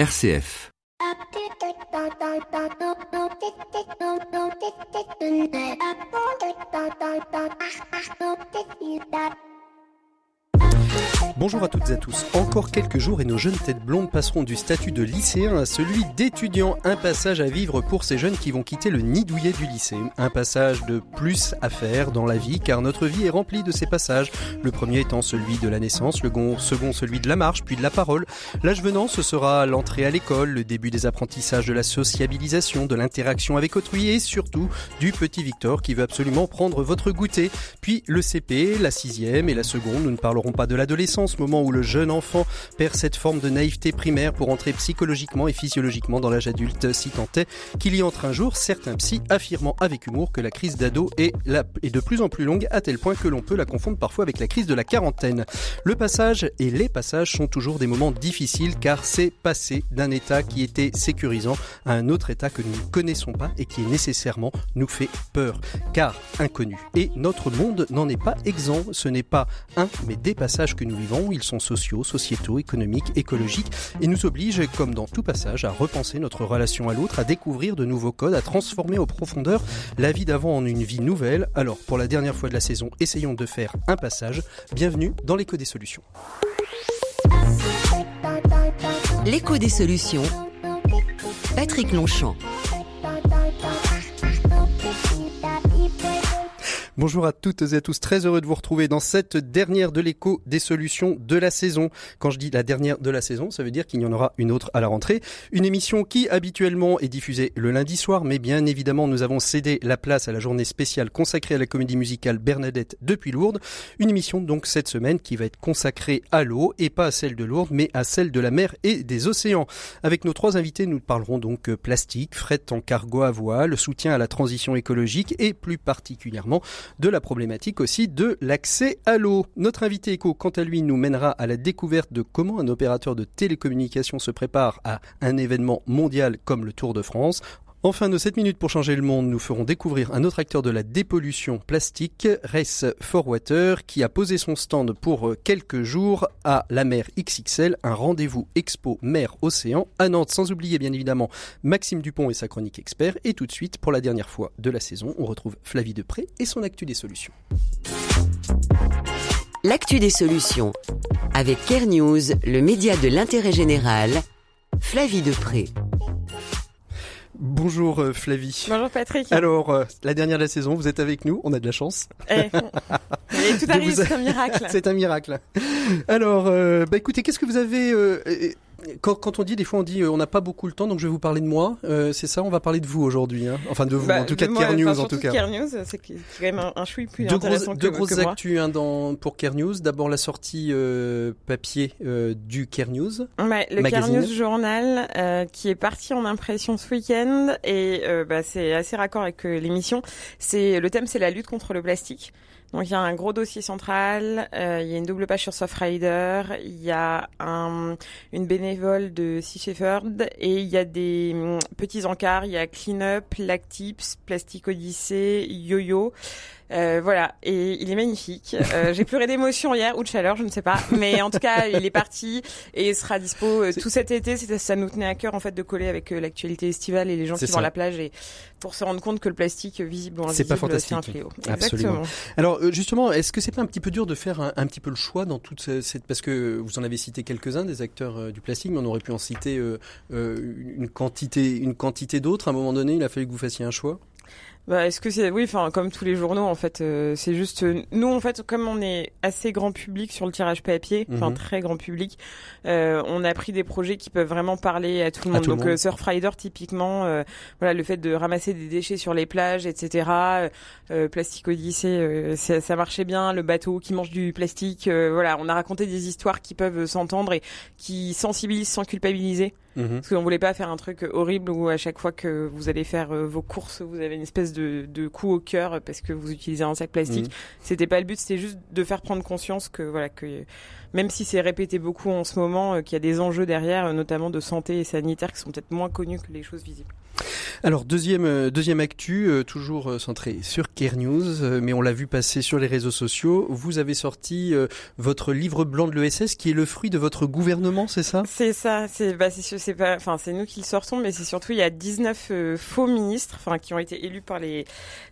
RCF. Bonjour à toutes et à tous. Encore quelques jours et nos jeunes têtes blondes passeront du statut de lycéen à celui d'étudiant. Un passage à vivre pour ces jeunes qui vont quitter le nid douillet du lycée. Un passage de plus à faire dans la vie car notre vie est remplie de ces passages. Le premier étant celui de la naissance, le second celui de la marche, puis de la parole. L'âge venant, ce sera l'entrée à l'école, le début des apprentissages de la sociabilisation, de l'interaction avec autrui et surtout du petit Victor qui veut absolument prendre votre goûter. Puis le CP, la sixième et la seconde. Nous ne parlerons pas de l'adolescence ce moment où le jeune enfant perd cette forme de naïveté primaire pour entrer psychologiquement et physiologiquement dans l'âge adulte, si tant est qu'il y entre un jour certains psy affirmant avec humour que la crise d'ado est, est de plus en plus longue à tel point que l'on peut la confondre parfois avec la crise de la quarantaine. Le passage et les passages sont toujours des moments difficiles car c'est passer d'un état qui était sécurisant à un autre état que nous ne connaissons pas et qui nécessairement nous fait peur car inconnu. Et notre monde n'en est pas exempt, ce n'est pas un mais des passages que nous vivons ils sont sociaux, sociétaux, économiques, écologiques, et nous obligent, comme dans tout passage, à repenser notre relation à l'autre, à découvrir de nouveaux codes, à transformer au profondeur la vie d'avant en une vie nouvelle. Alors, pour la dernière fois de la saison, essayons de faire un passage. Bienvenue dans l'écho des solutions. L'écho des solutions. Patrick Longchamp. Bonjour à toutes et à tous, très heureux de vous retrouver dans cette dernière de l'écho des solutions de la saison. Quand je dis la dernière de la saison, ça veut dire qu'il y en aura une autre à la rentrée. Une émission qui habituellement est diffusée le lundi soir, mais bien évidemment nous avons cédé la place à la journée spéciale consacrée à la comédie musicale Bernadette depuis Lourdes. Une émission donc cette semaine qui va être consacrée à l'eau et pas à celle de Lourdes, mais à celle de la mer et des océans. Avec nos trois invités, nous parlerons donc plastique, fret en cargo à voile, soutien à la transition écologique et plus particulièrement de la problématique aussi de l'accès à l'eau. Notre invité éco, quant à lui, nous mènera à la découverte de comment un opérateur de télécommunications se prépare à un événement mondial comme le Tour de France. Enfin, de 7 minutes pour changer le monde, nous ferons découvrir un autre acteur de la dépollution plastique, Race for Water, qui a posé son stand pour quelques jours à la mer XXL, un rendez-vous expo mer océan à Nantes, sans oublier bien évidemment Maxime Dupont et sa chronique expert. Et tout de suite, pour la dernière fois de la saison, on retrouve Flavie Depré et son actu des solutions. L'actu des solutions. Avec Care News, le média de l'intérêt général, Flavie Depré. Bonjour euh, Flavie. Bonjour Patrick. Alors, euh, la dernière de la saison, vous êtes avec nous, on a de la chance. Eh, tout arrive, c'est un miracle. c'est un miracle. Alors, euh, bah écoutez, qu'est-ce que vous avez quand, quand, on dit, des fois on dit on n'a pas beaucoup le temps, donc je vais vous parler de moi. Euh, c'est ça, on va parler de vous aujourd'hui. Hein. Enfin de vous, bah, en tout cas de Care News en tout cas. Care News, c'est quand même un, un chouille plus deux intéressant grosses, que, Deux grosses que actus hein, dans, pour Care News. D'abord la sortie euh, papier euh, du Care News. Ouais, le Care Magazine. News Journal euh, qui est parti en impression ce week-end et euh, bah, c'est assez raccord avec euh, l'émission. C'est le thème, c'est la lutte contre le plastique. Donc il y a un gros dossier central, euh, il y a une double page sur Softrider, il y a un, une de Sea Shepherd et il y a des hum, petits encarts, il y a Clean Up, Lactips, Plastic Odyssey, Yo-Yo. Euh, voilà, et il est magnifique. Euh, J'ai pleuré d'émotion hier ou de chaleur, je ne sais pas, mais en tout cas, il est parti et il sera dispo euh, tout cet été. Ça nous tenait à cœur en fait de coller avec euh, l'actualité estivale et les gens qui ça. vont à la plage et pour se rendre compte que le plastique visible ou C'est invisible, pas c'est un fantastique. fléau. Absolument. Exactement. Alors justement, est-ce que c'est pas un petit peu dur de faire un, un petit peu le choix dans toute ce- cette parce que vous en avez cité quelques-uns des acteurs du plastique, mais on aurait pu en citer une quantité, une quantité d'autres. À un moment donné, il a fallu que vous fassiez un choix. Bah, est-ce que c'est oui, enfin comme tous les journaux en fait, euh, c'est juste euh, nous en fait comme on est assez grand public sur le tirage papier, enfin Mhm. très grand public, euh, on a pris des projets qui peuvent vraiment parler à tout le monde. tout le Donc monde. euh, Surfrider typiquement, euh, voilà le fait de ramasser des déchets sur les plages, etc. Plastic Odyssey, euh, ça, ça marchait bien. Le bateau qui mange du plastique, euh, voilà, on a raconté des histoires qui peuvent s'entendre et qui sensibilisent sans culpabiliser. Mhm. Parce qu'on voulait pas faire un truc horrible où à chaque fois que vous allez faire euh, vos courses, vous avez une espèce de, de coup au cœur parce que vous utilisez un sac plastique. Mmh. C'était pas le but, c'était juste de faire prendre conscience que voilà que même si c'est répété beaucoup en ce moment, euh, qu'il y a des enjeux derrière, euh, notamment de santé et sanitaire, qui sont peut-être moins connus que les choses visibles. Alors deuxième euh, deuxième actu, toujours centré sur Care News, mais on l'a vu passer sur les réseaux sociaux. Vous avez sorti votre livre blanc de l'ESS, qui est le fruit de votre gouvernement, c'est ça? C'est ça. C'est bah, c'est pas, enfin c'est nous qui le sortons, mais c'est surtout il y a 19 faux ministres, enfin qui ont été élus par les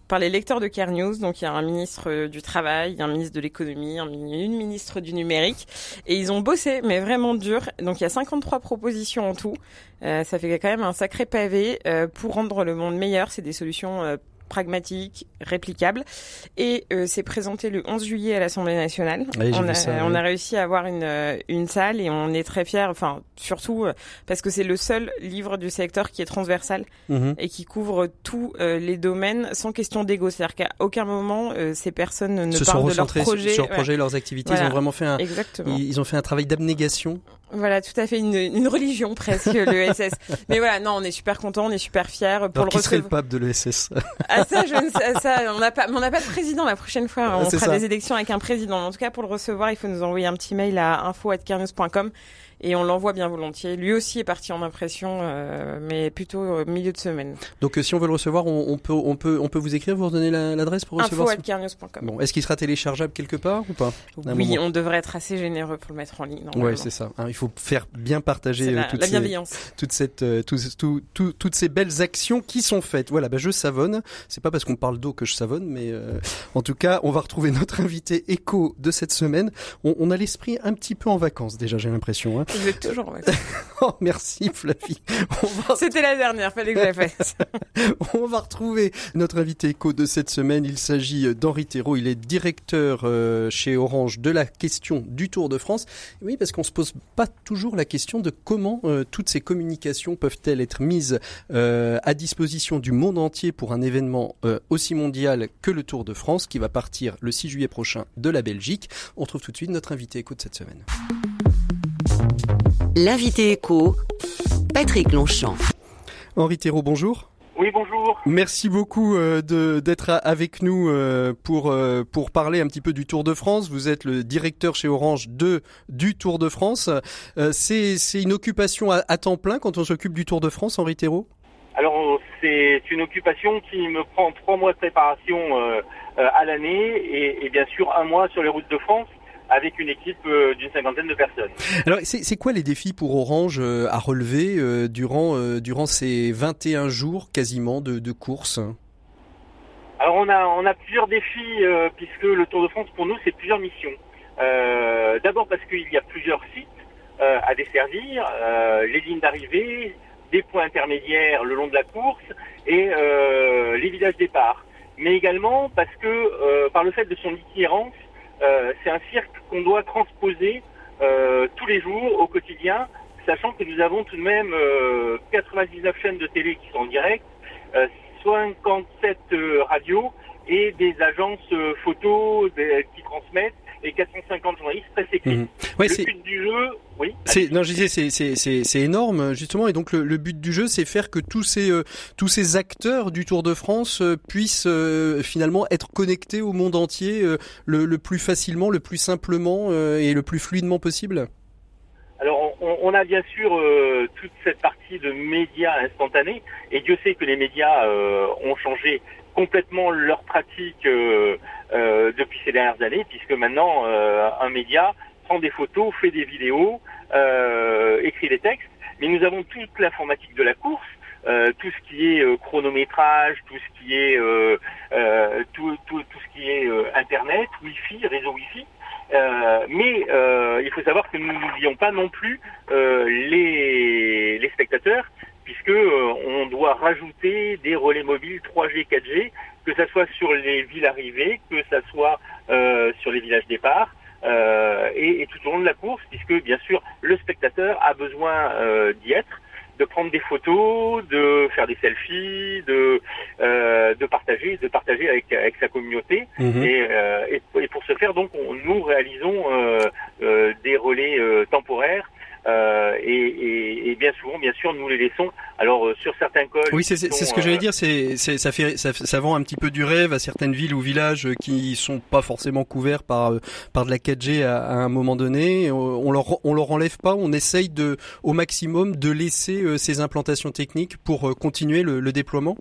par les lecteurs de Care News. Donc il y a un ministre euh, du travail, un ministre de l'économie, un, une ministre du numérique, et ils ont bossé, mais vraiment dur. Donc il y a 53 propositions en tout. Euh, ça fait quand même un sacré pavé euh, pour rendre le monde meilleur. C'est des solutions pragmatique, réplicable. Et euh, c'est présenté le 11 juillet à l'Assemblée nationale. on, a, on a réussi à avoir une, euh, une salle et on est très fiers, enfin surtout euh, parce que c'est le seul livre du secteur qui est transversal mhm. et qui couvre tous les domaines sans question d'ego. C'est-à-dire qu'à aucun moment ces personnes ne Se parlent de leur projet, sur projet, leurs activités. Ils ont vraiment fait un, Exactement. ils ont fait un travail d'abnégation voilà, tout à fait une, une religion presque le SS. Mais voilà, non, on est super content, on est super fiers pour Alors, le qui serait le pape de l'ESS Ah ça, je ne sais, ça, on n'a pas, on n'a pas de président la prochaine fois. On fera des élections avec un président. En tout cas, pour le recevoir, il faut nous envoyer un petit mail à info@carnews.com et on l'envoie bien volontiers. Lui aussi est parti en impression, euh, mais plutôt au milieu de semaine. Donc, euh, si on veut le recevoir, on, on, peut, on peut, on peut vous écrire, vous redonner l'adresse pour recevoir. Info@carnews.com. Bon, est-ce qu'il sera téléchargeable quelque part ou pas Oui, on devrait être assez généreux pour le mettre en ligne. Ouais, c'est ça. Hein, il faut faire bien partager la, euh, toutes la bienveillance. Ces, toute cette, euh, tout, tout, tout, toutes ces belles actions qui sont faites. Voilà, bah, je savonne. C'est pas parce qu'on parle d'eau que je savonne, mais euh, en tout cas, on va retrouver notre invité écho de cette semaine. On, on a l'esprit un petit peu en vacances déjà, j'ai l'impression. Hein. Vous êtes toujours en vacances. oh, merci Flavie. Va... C'était la dernière, fallait que je la fasse. On va retrouver notre invité éco de cette semaine. Il s'agit d'Henri Thérault. Il est directeur euh, chez Orange de la question du Tour de France. Oui, parce qu'on se pose pas toujours la question de comment euh, toutes ces communications peuvent-elles être mises euh, à disposition du monde entier pour un événement euh, aussi mondial que le Tour de France qui va partir le 6 juillet prochain de la Belgique. On trouve tout de suite notre invité éco de cette semaine. L'invité écho, Patrick Longchamp. Henri Thérault, bonjour. Oui, bonjour. Merci beaucoup euh, d'être avec nous euh, pour euh, pour parler un petit peu du Tour de France. Vous êtes le directeur chez Orange de du Tour de France. C'est une occupation à, à, temps plein quand on s'occupe du Tour de France, Henri Thérault? Alors c'est une occupation qui me prend trois mois de préparation à l'année et, et bien sûr un mois sur les routes de France avec une équipe euh, d'une cinquantaine de personnes. Alors, c'est quoi les défis pour Orange euh, à relever euh, durant, durant ces 21 jours quasiment de, de course? Alors, on a, on a plusieurs défis puisque le Tour de France, pour nous, c'est plusieurs missions. D'abord parce qu'il y a plusieurs sites à desservir, les lignes d'arrivée, des points intermédiaires le long de la course et les villages départ. Mais également parce que par le fait de son itinérance, c'est un cirque qu'on doit transposer euh, tous les jours au quotidien, sachant que nous avons tout de même 99 euh, chaînes de télé qui sont en direct, 57 radios et des agences photos qui transmettent et 450 journalistes très écrits. Mmh. Ouais, le but du jeu, oui. C'est, non, je disais, c'est, c'est, c'est, c'est énorme justement, et donc le, le, but du jeu, c'est faire que tous ces euh, tous ces acteurs du Tour de France euh, puissent euh, finalement être connectés au monde entier le, le, plus facilement, le plus simplement et le plus fluidement possible. Alors, on, on, a bien sûr toute cette partie de médias instantanés, et Dieu sait que les médias ont changé complètement leur pratique euh, euh, depuis ces dernières années, puisque maintenant euh, un média prend des photos, fait des vidéos, écrit des textes, mais nous avons toute l'informatique de la course, tout ce qui est chronométrage, tout ce qui est internet, wifi, réseau wifi. mais il faut savoir que nous n'oublions pas non plus les spectateurs puisque euh, on doit rajouter des relais mobiles 3G, 4G, que ce soit sur les villes arrivées, que ce soit euh, sur les villages départ, euh, et, et, tout au long de la course, puisque bien sûr le spectateur a besoin euh, d'y être, de prendre des photos, de faire des selfies, de euh, de partager, de partager avec avec sa communauté. Mhm. Et, et, et, pour ce faire, donc, on, nous réalisons des relais temporaires et, et, bien souvent, bien sûr, nous les laissons. Alors sur certains cols. Oui, c'est ce que j'allais dire. C'est ça fait ça, ça, vend un petit peu du rêve à certaines villes ou villages qui sont pas forcément couverts par par de la 4G à, à un moment donné. On leur on leur enlève pas. On essaye de au maximum de laisser ces implantations techniques pour continuer le, le déploiement.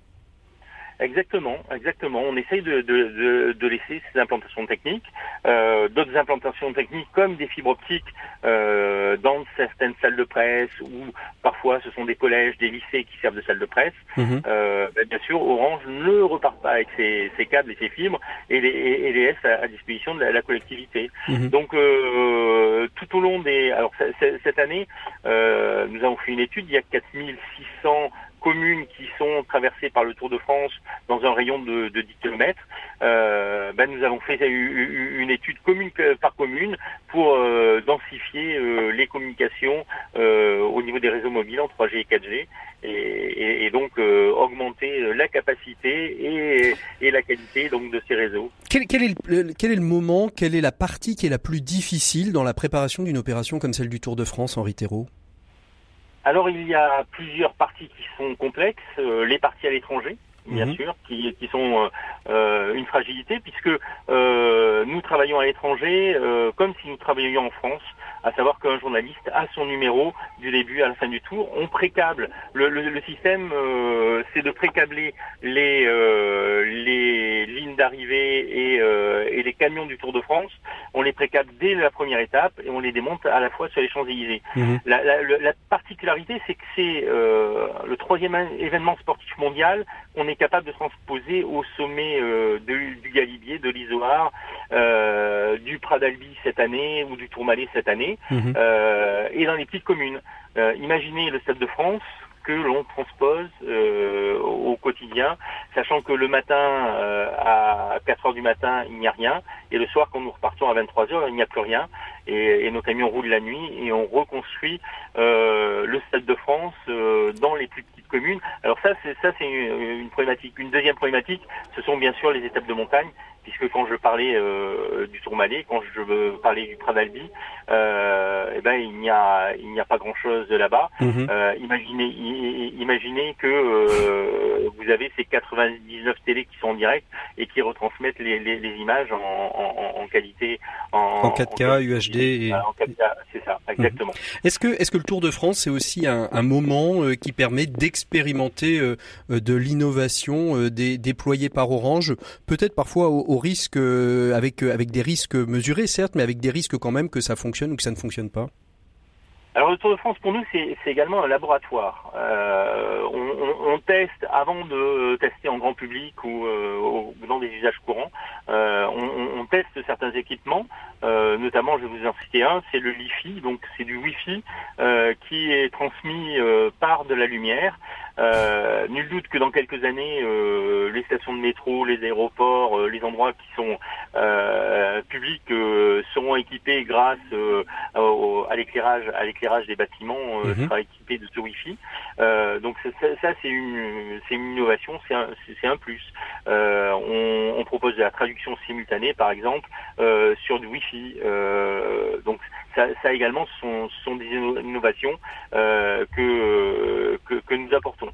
Exactement, exactement. On essaye de, de, de, laisser ces implantations techniques, euh, d'autres implantations techniques comme des fibres optiques euh, dans certaines salles de presse ou parfois ce sont des collèges, des lycées qui servent de salles de presse. Mhm. Euh, ben, bien sûr, Orange ne repart pas avec ses, câbles et ses fibres et les, et les laisse à, disposition de la, collectivité. Mhm. Donc euh, tout au long des... Alors cette année, euh, nous avons fait une étude, il y a 4600 communes traversées par le Tour de France dans un rayon de, de 10 km, euh, ben nous avons fait une étude commune par commune pour euh, densifier euh, les communications euh, au niveau des réseaux mobiles en 3G et 4G et, donc augmenter la capacité et, la qualité donc de ces réseaux. Quel, quel, est le, quel est le moment, quelle est la partie qui est la plus difficile dans la préparation d'une opération comme celle du Tour de France, Henri Thérault? Alors il y a plusieurs parties qui sont complexes, euh, les parties à l'étranger, bien mhm. sûr, qui, qui sont euh, euh, une fragilité, puisque nous travaillons à l'étranger comme si nous travaillions en France à savoir qu'un journaliste a son numéro du début à la fin du tour. On précable. Le, le, le système, euh, c'est de précabler les, euh, les lignes d'arrivée et, euh, et, les camions du Tour de France. On les précable dès la première étape et on les démonte à la fois sur les Champs-Élysées. Mhm. La, la, la, particularité, c'est que c'est le troisième événement sportif mondial qu'on est capable de transposer au sommet du Galibier, de l'Isoar, du Pradalbi cette année ou du Tourmalet cette année. Mhm. Euh, et dans les petites communes. Euh, imaginez le Stade de France que l'on transpose euh, au quotidien, sachant que le matin à 4 heures du matin il n'y a rien, et le soir quand nous repartons à 23 heures il n'y a plus rien, et, nos camions roulent la nuit et on reconstruit le Stade de France dans les plus petites communes. Alors ça c'est ça c'est une, une problématique. Une deuxième problématique, ce sont bien sûr les étapes de montagne puisque quand je parlais euh, du Tourmalet, quand je parlais du Pradalbi, euh, eh ben il n'y a il n'y a pas grand chose là-bas. Mhm. Euh, imaginez imaginez que euh, vous avez ces 99 télés qui sont en direct et qui retransmettent les, les, les images en, en, en, qualité en, en 4K, UHD. Et... En 4K, c'est ça, mhm. exactement. Est-ce que est-ce que le Tour de France c'est aussi un, un moment qui permet d'expérimenter de l'innovation déployée par Orange, peut-être parfois au risque, euh, avec, euh, avec des risques mesurés certes, mais avec des risques quand même que ça fonctionne ou que ça ne fonctionne pas alors le Tour de France pour nous c'est également un laboratoire. Euh, on, teste avant de tester en grand public ou, dans des usages courants. on, on, teste certains équipements, notamment je vais vous en citer un, c'est le LiFi, donc c'est du Wi-Fi qui est transmis par de la lumière. Euh, nul doute que dans quelques années, euh, les stations de métro, les aéroports, euh, les endroits qui sont euh, publics seront équipés grâce à l'éclairage, à l'éclairage des bâtiments mhm. sera équipé de ce Wi-Fi. donc ça, ça c'est une, c'est une innovation, c'est un, c'est un plus. On, on, propose de la traduction simultanée, par exemple, sur du Wi-Fi. donc ça, ça également, ce sont, ce sont des innovations que, que, que nous apportons.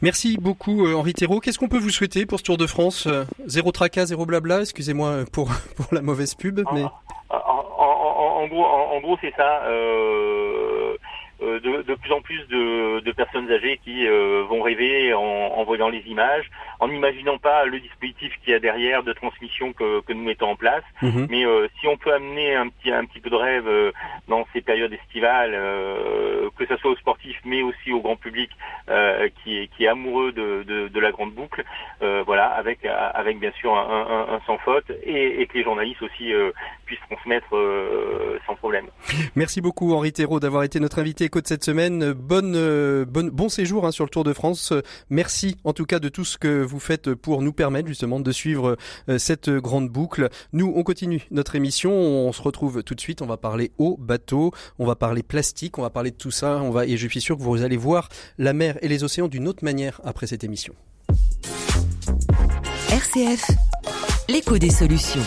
Merci beaucoup euh, Henri Thérault. Qu'est-ce qu'on peut vous souhaiter pour ce Tour de France euh, Zéro tracas, zéro blabla, excusez-moi pour, pour la mauvaise pub. Mais... En, gros, en, gros c'est ça. Euh, de, de, plus en plus de, de personnes âgées qui vont rêver en, en, voyant les images, en n'imaginant pas le dispositif qu'il y a derrière de transmission que, que nous mettons en place. Mhm. Mais si on peut amener un petit, un petit peu de rêve dans ces périodes estivales, que ce soit aux sportifs, mais aussi au grand public euh, qui, est, qui est amoureux de, de, de la grande boucle, euh, voilà, avec, avec bien sûr un, un, un sans faute, et, et, que les journalistes aussi euh, puissent transmettre sans problème. Merci beaucoup Henri Thérault d'avoir été notre invité éco de cette semaine. Bonne, bonne, bon séjour hein, sur le Tour de France. Merci en tout cas de tout ce que vous faites pour nous permettre justement de suivre cette grande boucle. Nous, on continue notre émission. On se retrouve tout de suite. On va parler eau, bateau, on va parler plastique, on va parler de tout ça. On va et je suis sûr que vous allez voir la mer et les océans d'une autre manière après cette émission. RCF, l'écho des solutions.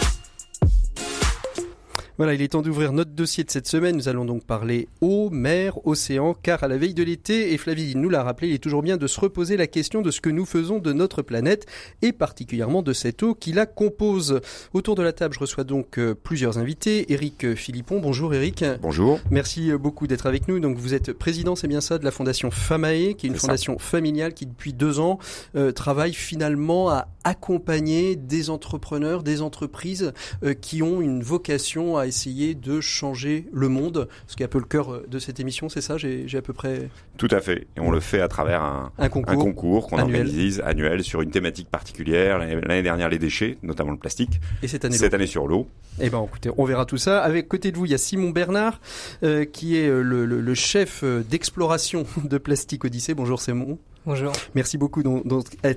Voilà, il est temps d'ouvrir notre dossier de cette semaine. Nous allons donc parler eau, mer, océan, car à la veille de l'été, et Flavie nous l'a rappelé, il est toujours bien de se reposer la question de ce que nous faisons de notre planète, et particulièrement de cette eau qui la compose. Autour de la table, je reçois donc euh, plusieurs invités. Eric Philippon, bonjour Eric. Bonjour. Merci euh, beaucoup d'être avec nous. Donc vous êtes président, c'est bien ça, de la fondation Famae, qui est une fondation familiale qui depuis deux ans euh, travaille finalement à accompagner des entrepreneurs, des entreprises qui ont une vocation à essayer de changer le monde, ce qui est un peu le cœur de cette émission, c'est ça J'ai à peu près... Tout à fait. Et on le fait à travers un, un concours, qu'on organise annuel sur une thématique particulière. L'année dernière, les déchets, notamment le plastique. Et cette année, cette année sur l'eau. Eh ben, écoutez, on verra tout ça. Avec côté de vous, il y a Simon Bernard, euh, qui est le, le, le chef euh, d'exploration de Plastique Odyssée. Bonjour Simon. Bonjour. Merci beaucoup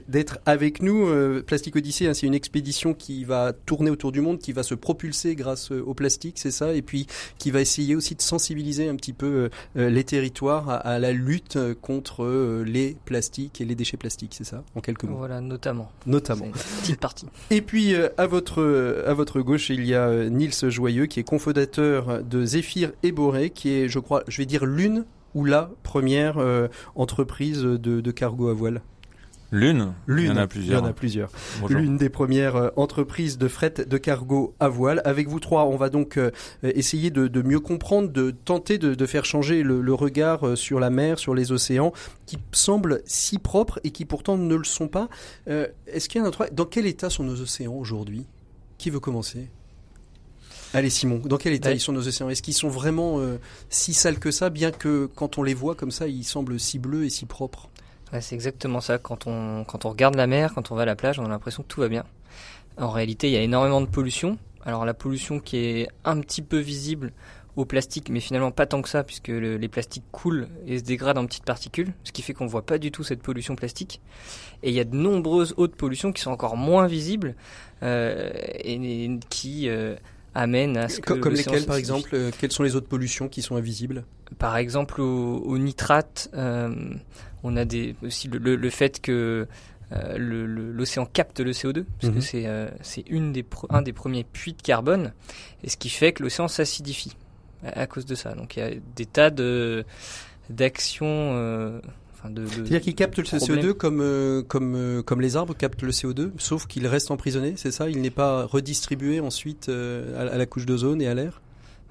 d'être avec nous. Euh, plastique Odyssée, hein, c'est une expédition qui va tourner autour du monde, qui va se propulser grâce euh, au plastique, c'est ça, et puis qui va essayer aussi de sensibiliser un petit peu euh, les territoires à, la lutte contre les plastiques et les déchets plastiques, c'est ça, en quelques mots. Voilà, notamment. Notamment. Une petite partie. Et puis à votre à votre gauche, il y a Nils Joyeux, qui est cofondateur de Zéphyr et Boré, qui est, je crois, je vais dire l'une ou la première euh, entreprise de, cargo à voile L'une L'une. Il y en a plusieurs. Il y en a plusieurs. L'une des premières euh, entreprises de fret de cargo à voile. Avec vous trois, on va donc euh, essayer de, mieux comprendre, de tenter de, faire changer le, regard sur la mer, sur les océans, qui semblent si propres et qui pourtant ne le sont pas. Est-ce qu'il y a un. Dans quel état sont nos océans aujourd'hui? Qui veut commencer? Allez Simon, dans quel état ils sont nos océans? Est-ce qu'ils sont vraiment euh, si sales que ça, bien que quand on les voit comme ça, ils semblent si bleus et si propres? C'est exactement ça. Quand on, quand on regarde la mer, quand on va à la plage, on a l'impression que tout va bien. En réalité, il y a énormément de pollution. Alors la pollution qui est un petit peu visible au plastique, mais finalement pas tant que ça, puisque les plastiques coulent et se dégradent en petites particules, ce qui fait qu'on voit pas du tout cette pollution plastique. Et il y a de nombreuses autres pollutions qui sont encore moins visibles euh, et, qui euh, amène à ce que comme lesquels par exemple euh, quelles sont les autres pollutions qui sont invisibles? Par exemple au, nitrate euh, on a des aussi le, fait que euh, l'océan capte le CO2 parce que mhm. c'est une des un des premiers puits de carbone et ce qui fait que l'océan s'acidifie à, cause de ça. Donc il y a des tas de c'est-à-dire qu'il capte le CO2 comme, euh, comme, euh, comme les arbres captent le CO2, sauf qu'il reste emprisonné, c'est ça? Il n'est pas redistribué ensuite euh, à, la couche d'ozone et à l'air?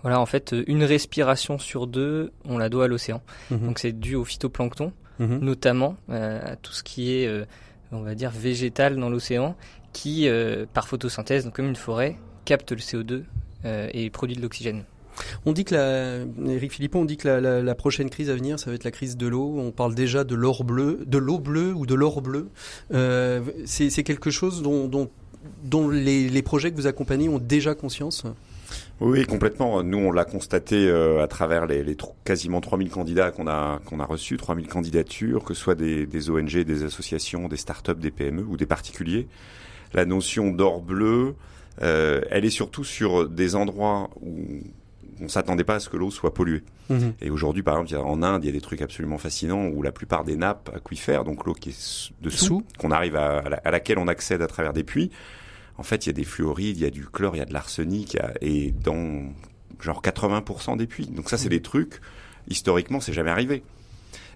Voilà, en fait, une respiration sur deux, on la doit à l'océan. Mhm. Donc c'est dû au phytoplancton, mhm. notamment à tout ce qui est, on va dire, végétal dans l'océan, qui, par photosynthèse, donc comme une forêt, capte le CO2 et produit de l'oxygène. On dit que la, Eric on dit que la, prochaine crise à venir, ça va être la crise de l'eau. On parle déjà de l'or bleu, de l'eau bleue ou de l'or bleu. Euh, c'est quelque chose dont, dont, les, projets que vous accompagnez ont déjà conscience? Oui, complètement. Nous, on l'a constaté euh, à travers les, quasiment 3000 candidats qu'on a, qu'on a reçus, 3000 candidatures, que ce soit des, ONG, des associations, des startups, des PME ou des particuliers. La notion d'or bleu, euh, elle est surtout sur des endroits où on s'attendait pas à ce que l'eau soit polluée. Mhm. Et aujourd'hui, par exemple, en Inde, il y a des trucs absolument fascinants où la plupart des nappes aquifères, donc l'eau qui est dessous, qu'on arrive à, laquelle on accède à travers des puits, en fait, il y a des fluorides, il y a du chlore, il y a de l'arsenic, et dans genre 80% des puits. Donc ça, c'est mhm. des trucs, historiquement, c'est jamais arrivé.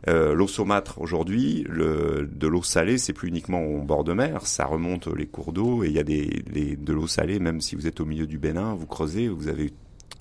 Euh, l'eau saumâtre aujourd'hui, de l'eau salée, c'est plus uniquement au bord de mer, ça remonte les cours d'eau et il y a des, de l'eau salée, même si vous êtes au milieu du Bénin, vous creusez, vous avez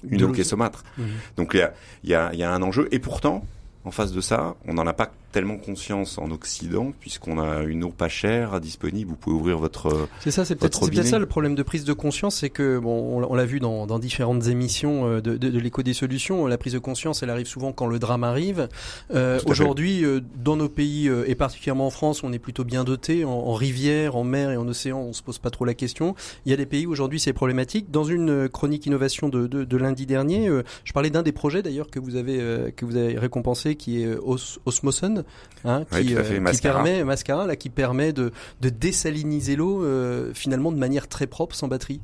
une eau qui est saumâtre. Mmh. Donc il y a, y, a, y a un enjeu. Et pourtant, en face de ça, on n'en a pas tellement conscience en Occident, puisqu'on a une eau pas chère disponible. Vous pouvez ouvrir votre. C'est ça, c'est peut-être bien ça le problème de prise de conscience, c'est que bon, on, l'a vu dans, dans, différentes émissions euh, de, de, de l'écho des solutions. La prise de conscience, elle arrive souvent quand le drame arrive. Euh, Aujourd'hui, euh, dans nos pays euh, et particulièrement en France, on est plutôt bien doté en, en, rivière, en mer et en océan. On se pose pas trop la question. Il y a des pays où aujourd'hui c'est problématique. Dans une chronique innovation de, de, de lundi dernier, je parlais d'un des projets d'ailleurs que vous avez que vous avez récompensé, qui est Os Osmoson hein, qui, euh, qui permet mascara là, qui permet de, de désaliniser l'eau euh, finalement de manière très propre, sans batterie.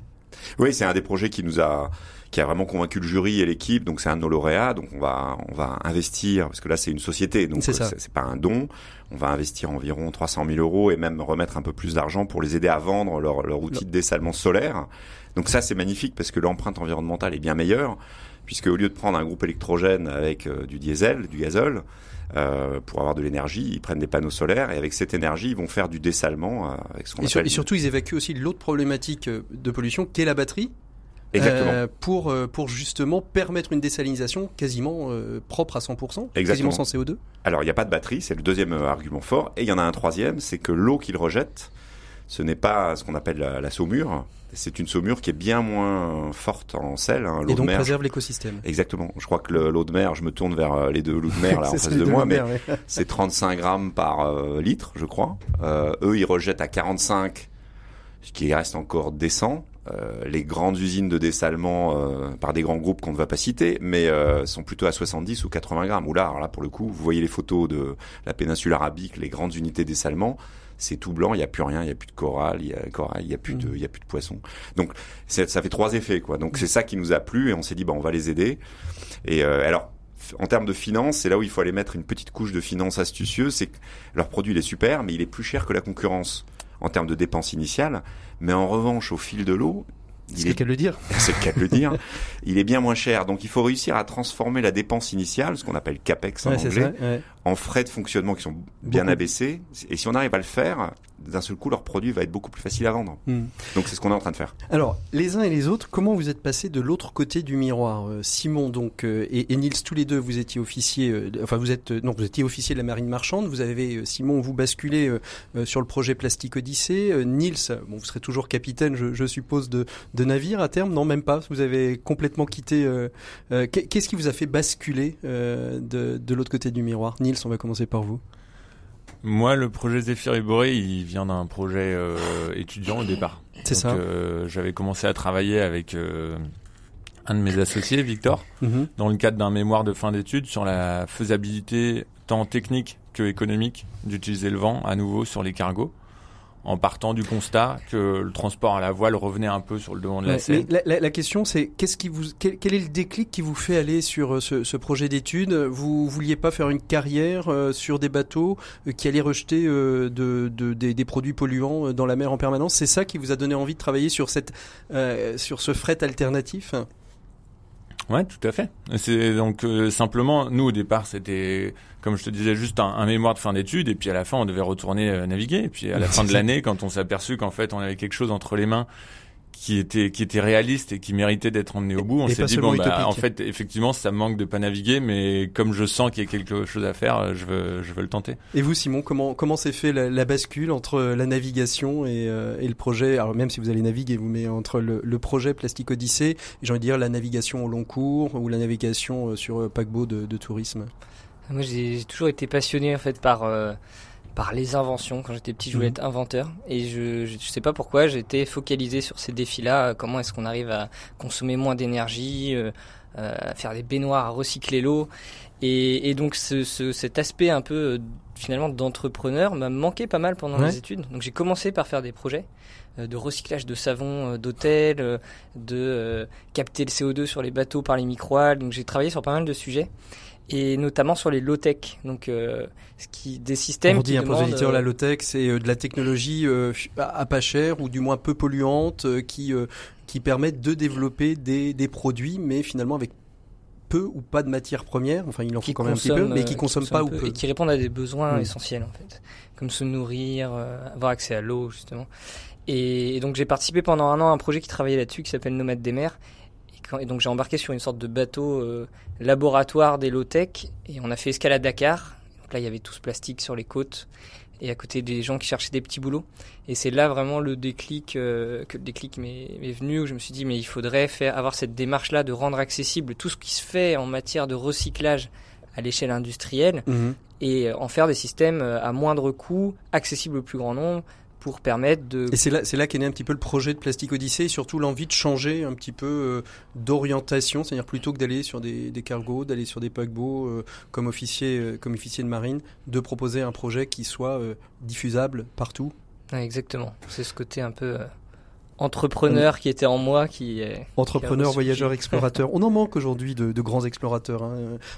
Oui, c'est un des projets qui nous a qui a vraiment convaincu le jury et l'équipe. Donc c'est un de nos lauréats. Donc on va on va investir parce que là c'est une société, donc c'est c'est pas un don. On va investir environ 300 000 euros et même remettre un peu plus d'argent pour les aider à vendre leur, leur outil de dessalement solaire. Donc ça c'est magnifique parce que l'empreinte environnementale est bien meilleure puisque au lieu de prendre un groupe électrogène avec du diesel, du gazole, euh, pour avoir de l'énergie, ils prennent des panneaux solaires et avec cette énergie, ils vont faire du dessalement euh, avec ce et, et surtout, ils évacuent aussi l'autre problématique euh, de pollution qu'est la batterie. Exactement. Euh, pour, pour justement permettre une désalinisation quasiment propre à 100%, Exactement. quasiment sans CO2 Alors, il n'y a pas de batterie, c'est le deuxième argument fort. Et il y en a un troisième, c'est que l'eau qu'ils rejettent, ce n'est pas ce qu'on appelle la, la saumure, c'est une saumure qui est bien moins forte en sel. Hein, et donc préserve l'écosystème. Exactement. Je crois que l'eau de mer, je me tourne vers euh, les deux loups de mer là en face de moi, mais c'est 35 grammes par euh, litre, je crois. Euh, eux, ils rejettent à 45, ce qui reste encore décent. Euh, les grandes usines de dessalement euh, par des grands groupes qu'on ne va pas citer, mais sont plutôt à 70 ou 80 grammes. Ou là, alors là pour le coup, vous voyez les photos de la péninsule arabique, les grandes unités de dessalement c'est tout blanc, il n'y a plus rien, il n'y a plus de corail, il y a corail, il y a plus de, mm. il y a plus de poissons. Donc ça fait trois effets quoi. Donc c'est ça qui nous a plu et on s'est dit bah on va les aider. Et euh, alors en termes de finances, c'est là où il faut aller mettre une petite couche de finances astucieuse. C'est que leur produit il est super, mais il est plus cher que la concurrence en termes de dépenses initiales. Mais en revanche, au fil de l'eau, c'est le cas de le dire. C'est le cas de le dire. il est bien moins cher. Donc il faut réussir à transformer la dépense initiale, ce qu'on appelle CAPEX en anglais, en frais de fonctionnement qui sont bien abaissés. Et si on arrive à le faire, d'un seul coup, leur produit va être beaucoup plus facile à vendre. Hmm. Donc c'est ce qu'on est en train de faire. Alors, les uns et les autres, comment vous êtes passés de l'autre côté du miroir euh, Simon donc euh, et, et, Niels, tous les deux, vous étiez officier, euh, enfin vous êtes, non, vous étiez officier de la marine marchande. Vous avez, Simon, vous basculez sur le projet Plastique Odyssée. Niels, bon, vous serez toujours capitaine, je, je, suppose, de, de navire à terme. Non, même pas. Vous avez complètement quitté. Qu'est-ce qui vous a fait basculer de, de l'autre côté du miroir Niels, on va commencer par vous. Moi, le projet Zephyr et Boré, il vient d'un projet euh, étudiant au départ. C'est ça. Euh, j'avais commencé à travailler avec euh, un de mes associés, Victor, mhm. dans le cadre d'un mémoire de fin d'études sur la faisabilité tant technique que économique d'utiliser le vent à nouveau sur les cargos en partant du constat que le transport à la voile revenait un peu sur le devant de la scène. La, question, c'est qu'est-ce qui vous, quel, est le déclic qui vous fait aller sur euh, ce, projet d'études? Vous vouliez pas faire une carrière euh, sur des bateaux euh, qui allaient rejeter de, des, produits polluants dans la mer en permanence? C'est ça qui vous a donné envie de travailler sur cette, sur ce fret alternatif? Ouais, tout à fait. C'est donc simplement nous au départ c'était comme je te disais, juste un, mémoire de fin d'études, et puis à la fin, on devait retourner euh, naviguer. Et puis à la fin de l'année, quand on s'est aperçu qu'en fait, on avait quelque chose entre les mains qui était qui était réaliste et qui méritait d'être emmené au bout. On s'est dit bon bah en fait effectivement ça manque de pas naviguer mais comme je sens qu'il y a quelque chose à faire, je veux je veux le tenter. Et vous Simon, comment comment s'est fait la, bascule entre la navigation et, euh, et, le projet? Alors même si vous allez naviguer vous mais entre le, le projet Plastique Odyssée, j'ai envie de dire la navigation au long cours ou la navigation euh, sur paquebot de, de tourisme? Moi, j'ai toujours été passionné en fait par euh, par les inventions. Quand j'étais petit, je voulais mhm. être inventeur et je, je, sais pas pourquoi j'étais focalisé sur ces défis-là. Comment est-ce qu'on arrive à consommer moins d'énergie, euh, euh, à faire des baignoires, à recycler l'eau et, et, donc ce, ce, cet aspect un peu finalement d'entrepreneur m'a manqué pas mal pendant les études. Donc j'ai commencé par faire des projets de recyclage de savon d'hôtel, de capter le CO2 sur les bateaux par les microalgues. Donc j'ai travaillé sur pas mal de sujets et notamment sur les low-tech, donc euh, ce qui des systèmes. On dit un projet la low-tech, c'est euh, de la technologie euh, à pas cher ou du moins peu polluante qui qui permettent de développer des, des produits, mais finalement avec peu ou pas de matières premières, enfin il en faut quand même un petit peu, mais qui consomment pas ou peu. Et qui répondent à des besoins essentiels en fait, comme se nourrir, avoir accès à l'eau justement. Et, et donc j'ai participé pendant un an à un projet qui travaillait là-dessus qui s'appelle Nomade des mers et donc j'ai embarqué sur une sorte de bateau euh, laboratoire des low-tech et on a fait escalade Dakar. Donc là, il y avait tout ce plastique sur les côtes et à côté des gens qui cherchaient des petits boulots. Et c'est là vraiment le déclic euh, que le déclic m'est venu où je me suis dit mais il faudrait faire avoir cette démarche là de rendre accessible tout ce qui se fait en matière de recyclage à l'échelle industrielle mhm. et en faire des systèmes à moindre coût, accessibles au plus grand nombre, pour permettre de... Et c'est là, c'est là qu'est né un petit peu le projet de Plastique Odyssée et surtout l'envie de changer un petit peu euh, d'orientation, c'est-à-dire plutôt que d'aller sur des, des cargos, d'aller sur des paquebots euh, comme, officier, euh, comme officier de marine, de proposer un projet qui soit diffusable partout. exactement, c'est ce côté un peu entrepreneur qui était en moi qui est entrepreneur, voyageur, explorateur. On en manque aujourd'hui de, de, grands explorateurs. Hein.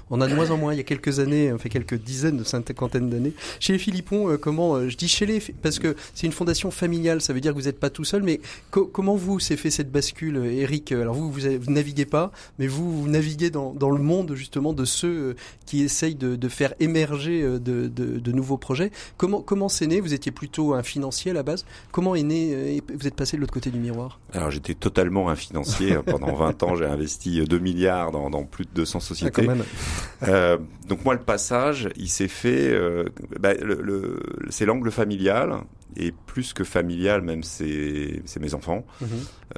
On a de moins en moins. Il y a quelques années, on fait quelques dizaines, de cinquantaine d'années. Chez les Philippons, euh, comment euh, je dis chez les parce que c'est une fondation familiale. Ça veut dire que vous n'êtes pas tout seul. Mais comment vous s'est fait cette bascule, Eric? Alors vous, vous, vous, naviguez pas, mais vous, vous naviguez dans, dans, le monde justement de ceux euh, qui essayent de, de faire émerger de, de, de, nouveaux projets. Comment comment c'est né? Vous étiez plutôt un financier à la base. Comment est né Vous êtes passé de l'autre côté du miroir Alors j'étais totalement un financier. Pendant 20 ans, j'ai investi 2 milliards dans, dans, plus de 200 sociétés. Ah, euh, donc moi, le passage, il s'est fait. Euh, bah, le, le, c'est l'angle familial et plus que familial, même c'est mes enfants. Mhm.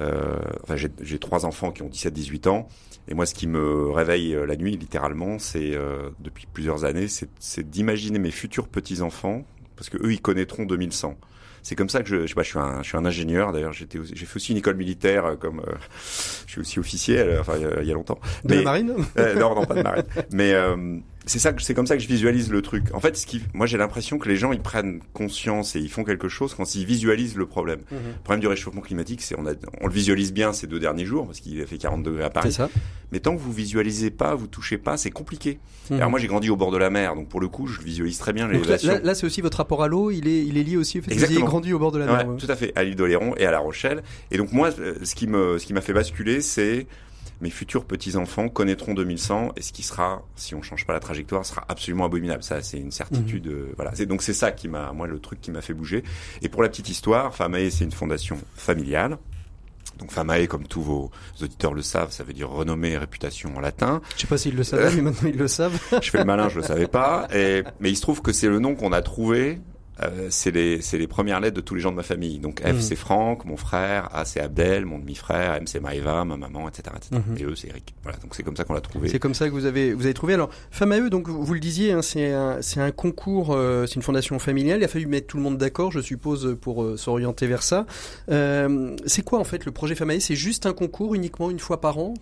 euh, enfin, j'ai trois enfants qui ont 17-18 ans. Et moi, ce qui me réveille euh, la nuit, littéralement, c'est euh, depuis plusieurs années, c'est d'imaginer mes futurs petits enfants, parce que eux, ils connaîtront 2100 c'est comme ça que je, je, sais pas, je suis un, je suis un ingénieur. D'ailleurs, j'étais, j'ai fait aussi une école militaire, euh, comme euh, je suis aussi officier. Euh, enfin, il y, a, longtemps. De la marine Non, non, pas de marine. Mais c'est ça, c'est comme ça que je visualise le truc. En fait, ce qui, moi, j'ai l'impression que les gens ils prennent conscience et ils font quelque chose quand ils visualisent le problème. Mhm. Le problème du réchauffement climatique, c'est on, a, on le visualise bien ces deux derniers jours parce qu'il a fait 40 degrés à Paris. Ça. Mais tant que vous visualisez pas, vous touchez pas, c'est compliqué. Mhm. Alors moi, j'ai grandi au bord de la mer, donc pour le coup, je visualise très bien l'élévation. Là, là, c'est aussi votre rapport à l'eau. Il est, il est lié aussi au fait que vous ayez grandi au bord de la mer. Ouais, Tout à fait, à l'île d'Oléron et à La Rochelle. Et donc moi, ce qui me, ce qui m'a fait basculer, c'est mes futurs petits-enfants connaîtront 2100 et ce qui sera, si on change pas la trajectoire, sera absolument abominable. Ça, c'est une certitude. Mhm. Euh, voilà. C'est, donc c'est ça qui m'a, moi, le truc qui m'a fait bouger. Et pour la petite histoire, Famae, c'est une fondation familiale. Donc Famae, comme tous vos auditeurs le savent, ça veut dire renommée et réputation en latin. Je sais pas s'ils le savaient, mais maintenant ils le savent. je fais le malin, je le savais pas. Et, mais il se trouve que c'est le nom qu'on a trouvé euh, c'est les, les premières lettres de tous les gens de ma famille. Donc F, mhm. c'est Franck, mon frère, A, c'est Abdel, mon demi-frère, M, c'est Maëva, ma maman, etc. etc. Et eux, c'est Eric. Voilà, donc c'est comme ça qu'on l'a trouvé. C'est comme ça que vous avez, vous avez trouvé. Alors, Femme à eux, donc vous le disiez, hein, c'est un, un, concours, euh, c'est une fondation familiale. Il a fallu mettre tout le monde d'accord, je suppose, pour euh, s'orienter vers ça. Euh, c'est quoi en fait le projet Femme à eux? C'est juste un concours uniquement une fois par an?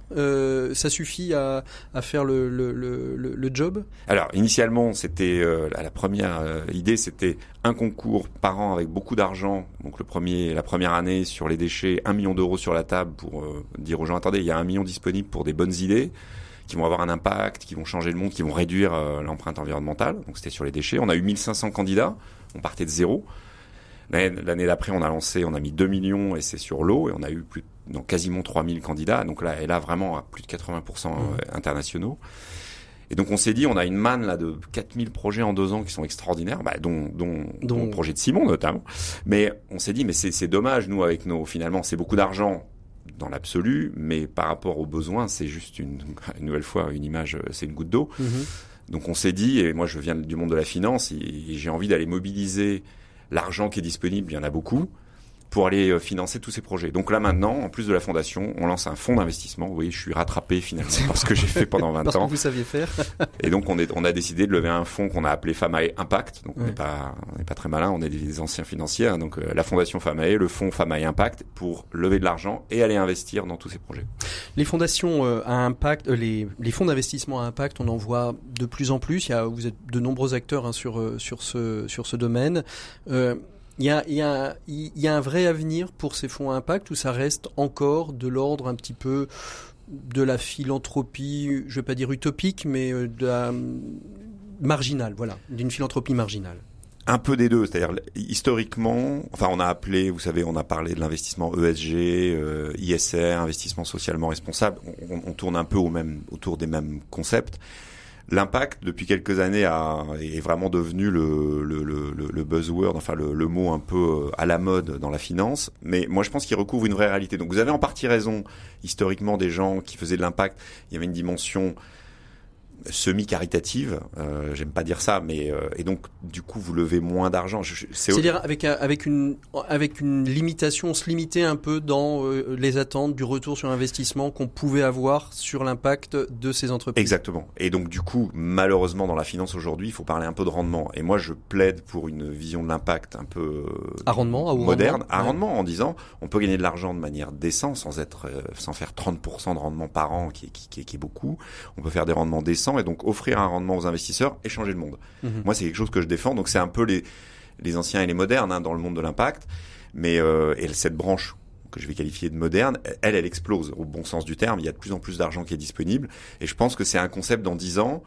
Ça suffit à, à faire le, le, le, le, job? Alors, initialement, c'était la première idée, c'était un concours par an avec beaucoup d'argent. Donc le premier, la première année sur les déchets, un million d'euros sur la table pour euh, dire aux gens attendez, il y a un million disponible pour des bonnes idées qui vont avoir un impact, qui vont changer le monde, qui vont réduire euh, l'empreinte environnementale. Donc c'était sur les déchets. On a eu 1500 candidats. On partait de zéro. L'année d'après, on a lancé, on a mis 2 millions et c'est sur l'eau et on a eu plus, donc quasiment 3000 candidats. Donc là, et là vraiment à plus de 80% mmh. Euh. Et donc on s'est dit, on a une manne là de 4000 projets en deux ans qui sont extraordinaires, bah, dont, dont, dont le projet de Simon notamment. Mais on s'est dit, mais c'est dommage, nous, avec nos, finalement, c'est beaucoup d'argent dans l'absolu, mais par rapport aux besoins, c'est juste une, une, nouvelle fois une image, c'est une goutte d'eau. Mm-hmm. Donc on s'est dit, et moi je viens du monde de la finance, et j'ai envie d'aller mobiliser l'argent qui est disponible, il y en a beaucoup, pour aller euh, financer tous ces projets. Donc là maintenant, en plus de la fondation, on lance un fonds d'investissement. Vous voyez, je suis rattrapé finalement parce que j'ai fait pendant 20 parce ans. Que vous saviez faire. et donc on, est, on a décidé de lever un fonds qu'on a appelé Famae Impact. Donc on n'est pas, on pas très malin, on est des anciens financiers. Hein. donc euh, la fondation Famae, le fonds Famae Impact pour lever de l'argent et aller investir dans tous ces projets. Les fondations euh, à impact, les, les fonds d'investissement à impact, on en voit de plus en plus. Il y a, vous êtes de nombreux acteurs hein, sur sur ce sur ce domaine. Il y a, un vrai avenir pour ces fonds à impact ou ça reste encore de l'ordre un petit peu de la philanthropie, je vais pas dire utopique, mais euh, de la marginale, voilà, d'une philanthropie marginale? Un peu des deux, c'est-à-dire historiquement, enfin on a appelé, vous savez, on a parlé de l'investissement ESG, euh, ISR, investissement socialement responsable, on, tourne un peu autour des mêmes concepts. L'impact, depuis quelques années, est vraiment devenu le, le, le, le buzzword, enfin le, le, mot un peu euh, à la mode dans la finance. Mais moi, je pense qu'il recouvre une vraie réalité. Donc, vous avez en partie raison. Historiquement, des gens qui faisaient de l'impact, il y avait une dimension semi-caritative, euh, j'aime pas dire ça, mais euh, et donc du coup vous levez moins d'argent. C'est-à-dire avec avec une avec une limitation, on se limitait un peu dans euh, les attentes du retour sur investissement qu'on pouvait avoir sur l'impact de ces entreprises. Exactement. Et donc du coup, malheureusement dans la finance aujourd'hui, il faut parler un peu de rendement. Et moi, je plaide pour une vision de l'impact un peu à rendement, moderne, à rendement, en disant on peut gagner de l'argent de manière décente sans être sans faire 30% de rendement par an, qui est, qui, qui est beaucoup. On peut faire des rendements décents et donc offrir un rendement aux investisseurs et changer le monde. Mhm. Moi, c'est quelque chose que je défends. Donc c'est un peu les, les anciens et les modernes hein, dans le monde de l'impact. Mais euh, et cette branche que je vais qualifier de moderne, elle, elle explose au bon sens du terme. Il y a de plus en plus d'argent qui est disponible. Et je pense que c'est un concept dans 10 ans.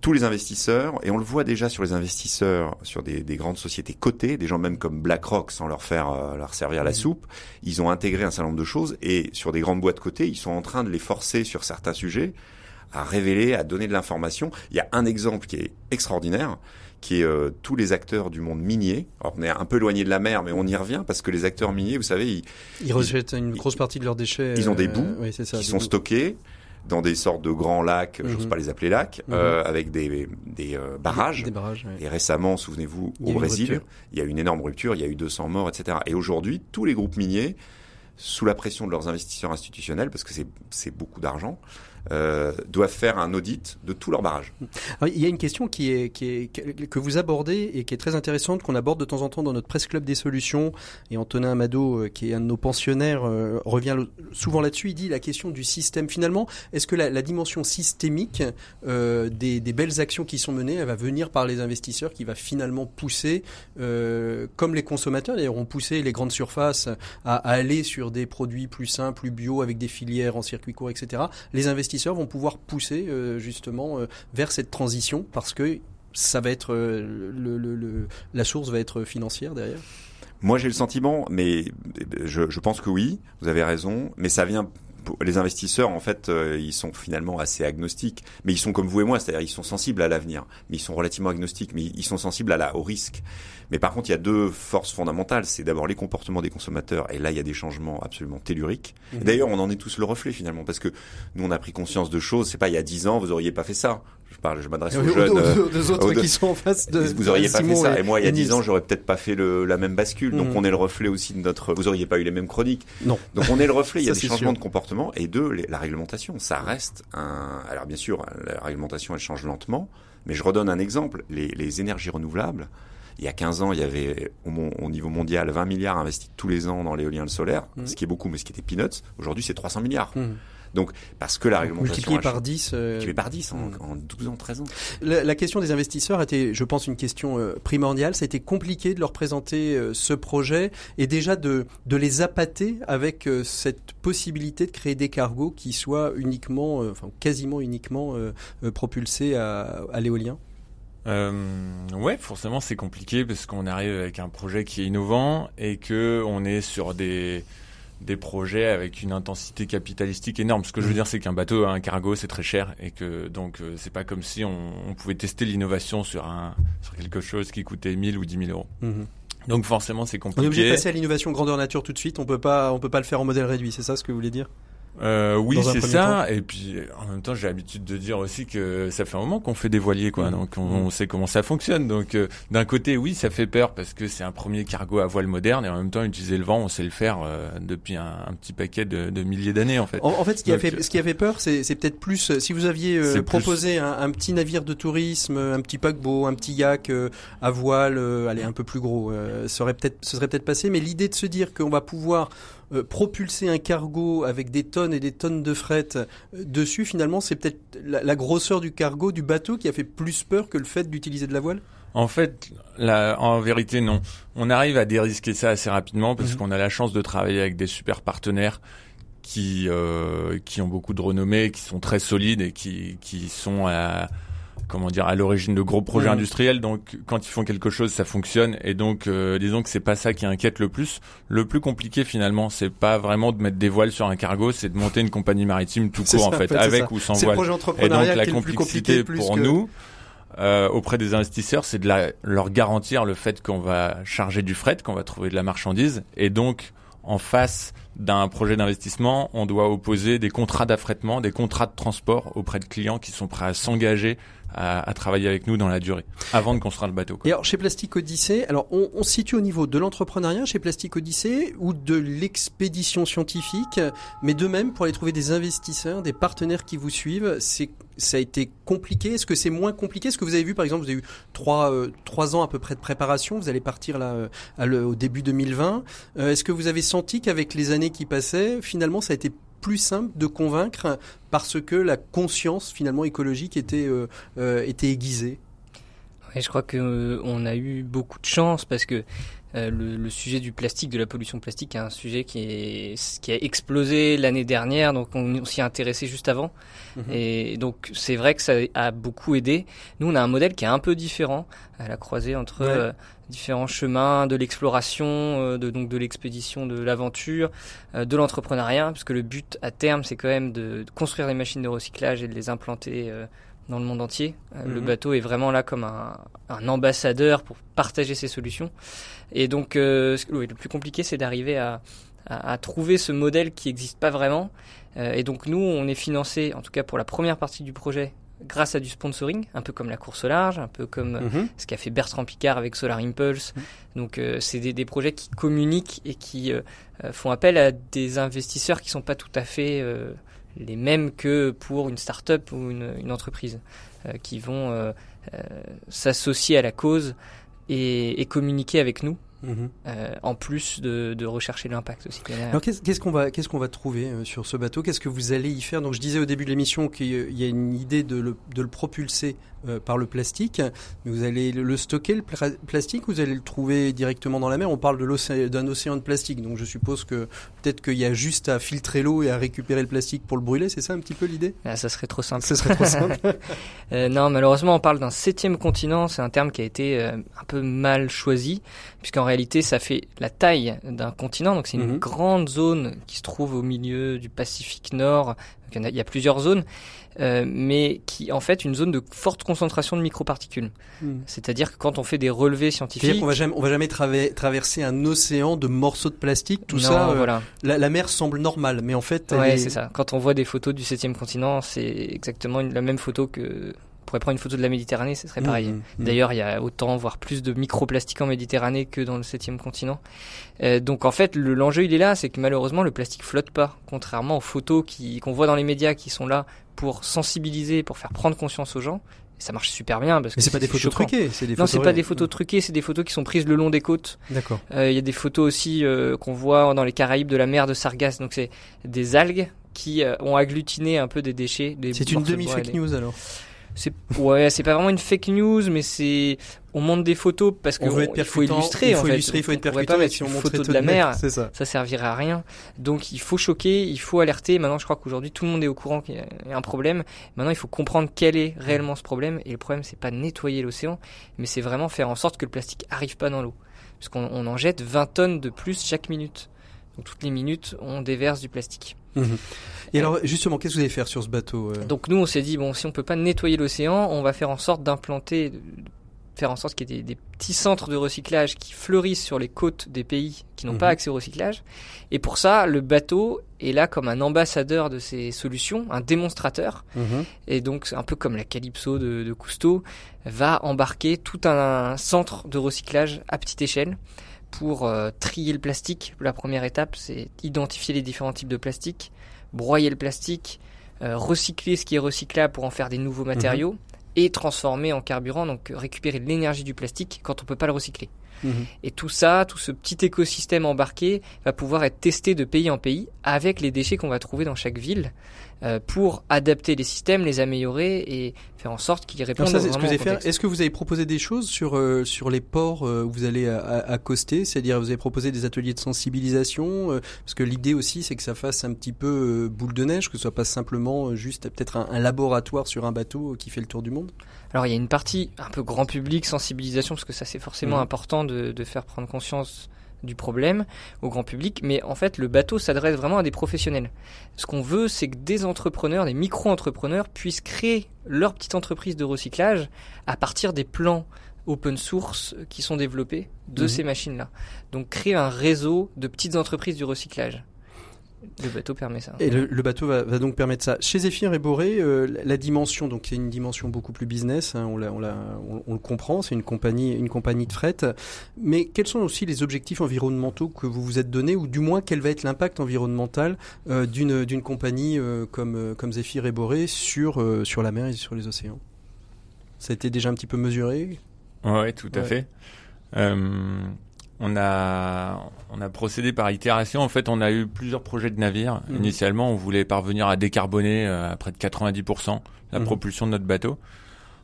Tous les investisseurs, et on le voit déjà sur les investisseurs, sur des, des grandes sociétés cotées, des gens même comme BlackRock, sans leur faire euh, leur servir la soupe, ils ont intégré un certain nombre de choses, et sur des grandes boîtes cotées, ils sont en train de les forcer sur certains sujets à révéler, à donner de l'information. Il y a un exemple qui est extraordinaire, qui est euh, tous les acteurs du monde minier. Alors on est un peu éloigné de la mer, mais on y revient parce que les acteurs miniers, vous savez, ils, Ils rejettent une grosse partie de leurs déchets. ils ont des euh, bouts oui, ça, qui des sont bouts. stockés dans des sortes de grands lacs, j'ose Mhm. pas les appeler lacs, Mhm. euh, avec des, des euh, barrages. Des barrages, ouais. Et récemment, souvenez-vous, au Brésil, il y a eu une énorme rupture, il y a eu 200 morts, etc. Et aujourd'hui, tous les groupes miniers, sous la pression de leurs investisseurs institutionnels, parce que c'est- c'est beaucoup d'argent, euh, doivent faire un audit de tous leurs barrages. Il y a une question qui est, que- vous abordez et qui est très intéressante, qu'on aborde de temps en temps dans notre presse club des solutions. Et Antonin Amado, euh, qui est un de nos pensionnaires, euh, revient souvent là-dessus. Il dit la question du système. Finalement, est-ce que la, dimension systémique des, belles actions qui sont menées, va venir par les investisseurs, qui va finalement pousser, comme les consommateurs d'ailleurs ont poussé les grandes surfaces à, aller sur des produits plus simples, plus bio, avec des filières en circuit court, etc. Les investisseurs vont pouvoir pousser euh, justement euh, vers cette transition parce que ça va être euh, la source va être financière derrière? Moi, j'ai le sentiment, mais je pense que oui, vous avez raison, mais ça vient. Les investisseurs, en fait, euh, ils sont finalement assez agnostiques, mais ils sont comme vous et moi, c'est-à-dire ils sont sensibles à l'avenir, mais ils sont relativement agnostiques, mais ils sont sensibles à la, au risque. Mais par contre, il y a deux forces fondamentales. C'est d'abord les comportements des consommateurs, et là, il y a des changements absolument telluriques. Mhm. D'ailleurs, on en est tous le reflet finalement, parce que nous, on a pris conscience de choses. C'est pas il y a dix ans, vous auriez pas fait ça. Je parle, je m'adresse aux Aux- jeunes. aux- euh, aux autres aux deux- qui sont en face de vous auriez pas fait Simon ça. Et, moi, il y a dix ans, j'aurais peut-être pas fait le, la même bascule. Donc, Mhm. on est le reflet aussi de notre. Vous auriez pas eu les mêmes chroniques. Non. Donc, on est le reflet. Il y a Ça, des changements sûr. de comportement. Et deux, les- la réglementation. Ça reste un. Alors, bien sûr, la réglementation, elle change lentement. Mais je redonne un exemple. Les, les énergies renouvelables. Il y a 15 ans, il y avait au, niveau mondial 20 milliards investis tous les ans dans l'éolien et le solaire, Mhm. ce qui est beaucoup, mais ce qui était peanuts. Aujourd'hui, c'est 300 milliards. Mhm. Donc, parce que la réglementation. multiplié par change. 10. euh, Multiplié par 10 en, Mhm. en 12 ans, 13 ans. La, la question des investisseurs était, je pense, une question euh, primordiale. Ça a été compliqué de leur présenter euh, ce projet et déjà de, de les appâter avec cette possibilité de créer des cargos qui soient uniquement, enfin quasiment uniquement propulsés à, à l'éolien. Euh, ouais, forcément c'est compliqué parce qu'on arrive avec un projet qui est innovant et que on est sur des des projets avec une intensité capitalistique énorme. Ce que je veux dire, c'est qu'un bateau, un cargo, c'est très cher et que donc euh, c'est pas comme si on, on pouvait tester l'innovation sur un sur quelque chose qui coûtait 1000 ou 10 000 euros. Donc forcément c'est On est obligé de compliqué. passer à l'innovation grandeur nature tout de suite. On peut pas, on peut pas le faire en modèle réduit. C'est ça ce que vous voulez dire? Euh, oui, c'est ça. Et puis, en même temps, j'ai l'habitude de dire aussi que ça fait un moment qu'on fait des voiliers, quoi. Mhm. Donc, on, on sait comment ça fonctionne. Donc, euh, d'un côté, oui, ça fait peur parce que c'est un premier cargo à voile moderne et en même temps, utiliser le vent, on sait le faire euh, depuis un, un petit paquet de, de milliers d'années, en fait. En, en fait, ce qui a Donc, fait, ce qui a fait peur, c'est peut-être plus euh, si vous aviez euh, plus- proposé un, un petit navire de tourisme, un petit paquebot, un petit yak euh, à voile, euh, allez un peu plus gros, euh, ça aurait peut-être, ce serait peut-être passé. Mais l'idée de se dire qu'on va pouvoir euh, propulser un cargo avec des tonnes et des tonnes de fret euh, dessus, finalement, c'est peut-être la, la grosseur du cargo, du bateau, qui a fait plus peur que le fait d'utiliser de la voile? En fait, en vérité, non. On arrive à dérisquer ça assez rapidement parce Mhm. qu'on a la chance de travailler avec des super partenaires qui euh, qui ont beaucoup de renommée, qui sont très solides et qui qui sont à comment dire à l'origine de gros projets Mhm. industriels. Donc, quand ils font quelque chose, ça fonctionne. Et donc, euh, disons que c'est pas ça qui inquiète le plus. Le plus compliqué, finalement, c'est pas vraiment de mettre des voiles sur un cargo, c'est de monter une compagnie maritime tout court, ça, en fait, avec ou sans voile. Et donc la complexité plus pour que... nous euh, auprès des investisseurs, c'est de la- leur garantir le fait qu'on va charger du fret, qu'on va trouver de la marchandise, et donc en face d'un projet d'investissement, on doit opposer des contrats d'affrètement, des contrats de transport auprès de clients qui sont prêts à s'engager à, à travailler avec nous dans la durée, avant de construire le bateau. quoi. Et alors chez Plastique Odyssée, alors on, on se situe au niveau de l'entrepreneuriat chez Plastique Odyssée ou de l'expédition scientifique, mais de même pour aller trouver des investisseurs, des partenaires qui vous suivent, c'est ça a été compliqué? Est-ce que c'est moins compliqué? Est-ce que vous avez vu par exemple, vous avez eu trois euh, trois ans à peu près de préparation, vous allez partir là euh, à au début 2020. Euh, Est-ce que vous avez senti qu'avec les années qui passaient, finalement ça a été plus simple de convaincre parce que la conscience finalement écologique était euh, euh, était aiguisée Ouais, je crois que euh, on a eu beaucoup de chance parce que le, le, sujet du plastique, de la pollution plastique, est un sujet qui, est, qui a explosé l'année dernière, donc on, s'y est intéressé juste avant. Mhm. Et donc c'est vrai que ça a beaucoup aidé. Nous, on a un modèle qui est un peu différent, à la croisée entre différents chemins de l'exploration, euh, de, donc de l'expédition, de l'aventure, de l'entrepreneuriat, parce que le but à terme, c'est quand même de, construire des machines de recyclage et de les implanter dans le monde entier. Le mhm. bateau est vraiment là comme un, un ambassadeur pour partager ses solutions. Et donc, euh, le plus compliqué, c'est d'arriver à, à, à, trouver ce modèle qui n'existe pas vraiment. Euh, et donc, nous, on est financé, en tout cas pour la première partie du projet, grâce à du sponsoring, un peu comme la course au large, un peu comme euh, mhm. ce qu'a fait Bertrand Picard avec Solar Impulse. Mhm. Donc, euh, c'est des, des, projets qui communiquent et qui euh, font appel à des investisseurs qui sont pas tout à fait les mêmes que pour une start-up ou une, une entreprise, qui vont s'associer à la cause et, et communiquer avec nous. Mhm. Euh, en plus de, de rechercher l'impact aussi. Alors qu'est-ce qu'on va trouver euh, sur ce bateau? Qu'est-ce que vous allez y faire? Donc je disais au début de l'émission qu'il y a une idée de le, de le propulser euh, par le plastique. Mais vous allez le stocker, le plastique, ou vous allez le trouver directement dans la mer? On parle d'un océan de plastique, donc je suppose que peut-être qu'il y a juste à filtrer l'eau et à récupérer le plastique pour le brûler, c'est ça un petit peu l'idée? Ah, Ça serait trop simple. Ça serait trop simple. non, malheureusement, on parle d'un septième continent, c'est un terme qui a été un peu mal choisi, puisqu'en réalité, ça fait la taille d'un continent, donc c'est une mhm. grande zone qui se trouve au milieu du Pacifique Nord, il y, a, plusieurs zones, euh, mais qui en fait une zone de forte concentration de microparticules. Hmm. C'est-à-dire que quand on fait des relevés scientifiques, on va jamais, on va jamais traverser un océan de morceaux de plastique, tout ça. Euh, voilà. La, mer semble normale, mais en fait, ouais, c'est ça. Quand on voit des photos du septième continent, c'est exactement la même photo que pourrait prendre une photo de la Méditerranée, ce serait pareil. Mmh, mmh. D'ailleurs, il y a autant, voire plus de microplastiques en Méditerranée que dans le septième continent. Euh, donc en fait, l'enjeu il est là, c'est que malheureusement le plastique flotte pas, contrairement aux photos qu'on voit dans les médias qui sont là pour sensibiliser, pour faire prendre conscience aux gens. Et ça marche super bien parce que c'est pas des photos truquées, c'est des non, c'est pas des photos truquées, c'est des photos qui sont prises le long des côtes. D'accord. Euh, il y a des photos aussi euh, qu'on voit dans les Caraïbes de la mer de Sargasse, donc c'est des algues qui euh, ont agglutiné un peu des déchets. C'est une demi fake news alors c'est ouais, c'est pas vraiment une fake news, mais c'est on montre des photos parce qu'il faut illustrer. Il faut en illustrer, il faut être percutant. Pas si on une photo de la mer, ça. ça servirait à rien. Donc il faut choquer, il faut alerter. Maintenant, je crois qu'aujourd'hui tout le monde est au courant qu'il y a un problème. Maintenant, il faut comprendre quel est réellement ce problème. Et le problème, c'est pas nettoyer l'océan, mais c'est vraiment faire en sorte que le plastique arrive pas dans l'eau, parce qu'on en jette 20 tonnes de plus chaque minute. Donc toutes les minutes, on déverse du plastique. Et alors, justement, qu'est-ce que vous allez faire sur ce bateau euh? Donc nous, on s'est dit, bon, si on peut pas nettoyer l'océan, on va faire en sorte d'implanter, faire en sorte qu'il y ait des, petits centres de recyclage qui fleurissent sur les côtes des pays qui n'ont pas mhm. accès au recyclage. Et pour ça, le bateau est là comme un ambassadeur de ces solutions, un démonstrateur. Mhm. Et donc, un peu comme la Calypso de, de Cousteau, va embarquer tout un centre de recyclage à petite échelle pour euh, trier le plastique. La première étape, c'est identifier les différents types de plastique, broyer le plastique, euh, recycler ce qui est recyclable pour en faire des nouveaux matériaux mhm. et transformer en carburant, donc récupérer l'énergie du plastique quand on peut pas le recycler. Mhm. Et tout ça, tout ce petit écosystème embarqué va pouvoir être testé de pays en pays avec les déchets qu'on va trouver dans chaque ville euh, pour adapter les systèmes, les améliorer et faire en sorte qu'ils répondent ça, ce que Est-ce que vous avez proposé des choses sur euh, sur les ports euh, où vous allez accoster? C'est-à-dire vous avez proposé des ateliers de sensibilisation Parce que l'idée aussi c'est que ça fasse un petit peu boule de neige, que ce soit pas simplement juste peut-être un, laboratoire sur un bateau qui fait le tour du monde? Alors il y a une partie un peu grand public, sensibilisation, parce que ça c'est forcément mmh. important de, de, faire prendre conscience du problème au grand public, mais en fait le bateau s'adresse vraiment à des professionnels. Ce qu'on veut, c'est que des entrepreneurs, des micro-entrepreneurs puissent créer leur petite entreprise de recyclage à partir des plans open source qui sont développés de mmh. ces machines-là. Donc créer un réseau de petites entreprises du recyclage. Le bateau permet ça. Et le, bateau va, donc permettre ça. Chez Zephyr et Boré, euh, la dimension, donc c'est une dimension beaucoup plus business, hein, on, on, on, le comprend, c'est une compagnie, une compagnie de fret. Mais quels sont aussi les objectifs environnementaux que vous vous êtes donnés, ou du moins quel va être l'impact environnemental euh, d'une, d'une compagnie euh, comme, comme Zephyr et Boré sur, sur la mer et sur les océans? Ça a été déjà un petit peu mesuré? Oui, tout à fait on a on a procédé par itération. En fait, on a eu plusieurs projets de navires. Mhm. Initialement, on voulait parvenir à décarboner euh, à près de 90% la mhm. propulsion de notre bateau.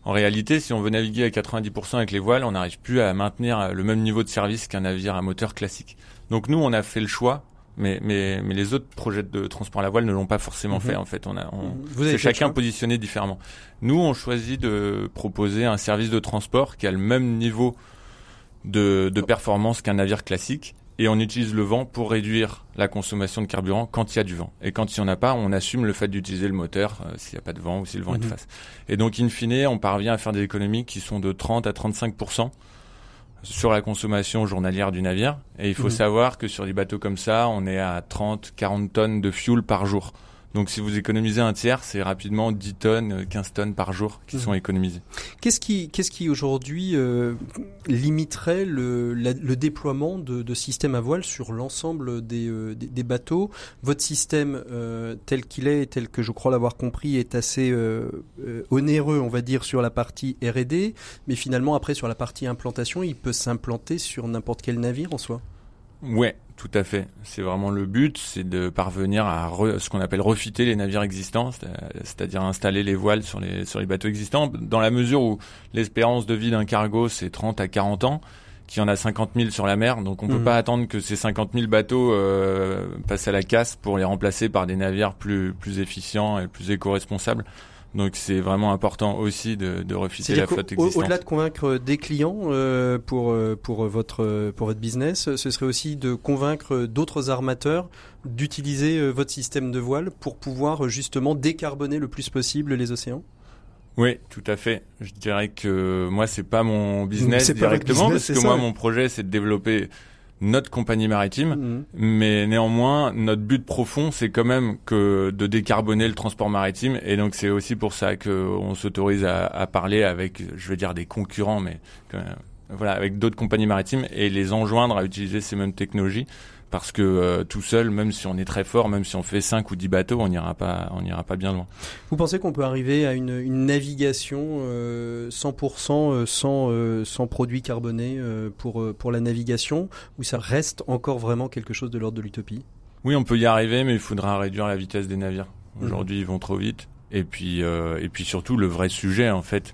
En réalité, si on veut naviguer à 90% avec les voiles, on n'arrive plus à maintenir le même niveau de service qu'un navire à moteur classique. Donc nous, on a fait le choix mais, mais, mais les autres projets de transport à la voile ne l'ont pas forcément mhm. fait. En fait, on a, on, c'est chacun positionné différemment. Nous, on choisit de proposer un service de transport qui a le même niveau de, de performance qu'un navire classique, et on utilise le vent pour réduire la consommation de carburant quand il y a du vent. Et quand il n'y en a pas, on assume le fait d'utiliser le moteur euh, s'il n'y a pas de vent ou si le vent est de mhm. face. Et donc, in fine, on parvient à faire des économies qui sont de 30 à 35 sur la consommation journalière du navire. Et il faut mhm. savoir que sur des bateaux comme ça, on est à 30, 40 tonnes de fuel par jour. Donc si vous économisez un tiers, c'est rapidement 10 tonnes, 15 tonnes par jour qui sont mhm. économisées. Qu'est-ce qui, qu'est-ce qui aujourd'hui euh, limiterait le, le déploiement de, de, systèmes à voile sur l'ensemble des, euh, des, bateaux? Votre système euh, tel qu'il est, tel que je crois l'avoir compris, est assez euh, onéreux, on va dire, sur la partie R&D, mais finalement après sur la partie implantation, il peut s'implanter sur n'importe quel navire en soi? Ouais, tout à fait. C'est vraiment le but, c'est de parvenir à ce qu'on appelle refiter les navires existants, c'est-à-dire installer les voiles sur les sur les bateaux existants, dans la mesure où l'espérance de vie d'un cargo c'est 30 à 40 ans, qu'il y en a 50 000 sur la mer, donc on peut mmh. pas attendre que ces 50 000 bateaux euh, passent à la casse pour les remplacer par des navires plus plus efficients et plus éco-responsables. Donc c'est vraiment important aussi de, de refuser la flotte existante. Au-delà de convaincre des clients euh, pour euh, pour votre pour votre business, ce serait aussi de convaincre d'autres armateurs d'utiliser euh, votre système de voile pour pouvoir justement décarboner le plus possible les océans? Oui, tout à fait. Je dirais que moi c'est pas mon business directement parce que moi mon projet c'est de développer notre compagnie maritime, mhm. mais néanmoins notre but profond c'est quand même que de décarboner le transport maritime et donc c'est aussi pour ça qu'on s'autorise à, à, parler avec, je veux dire des concurrents, mais voilà avec d'autres compagnies maritimes et les enjoindre à utiliser ces mêmes technologies parce que euh, tout seul, même si on est très fort, même si on fait 5 ou 10 bateaux, on n'ira pas, on n'ira pas bien loin. Vous pensez qu'on peut arriver à une, une navigation euh, 100% euh, sans, euh, sans produits carbonés pour, pour la navigation, ou ça reste encore vraiment quelque chose de l'ordre de l'utopie? Oui, on peut y arriver, mais il faudra réduire la vitesse des navires. Mmh. Aujourd'hui, ils vont trop vite. Et puis, et puis surtout, le vrai sujet, en fait,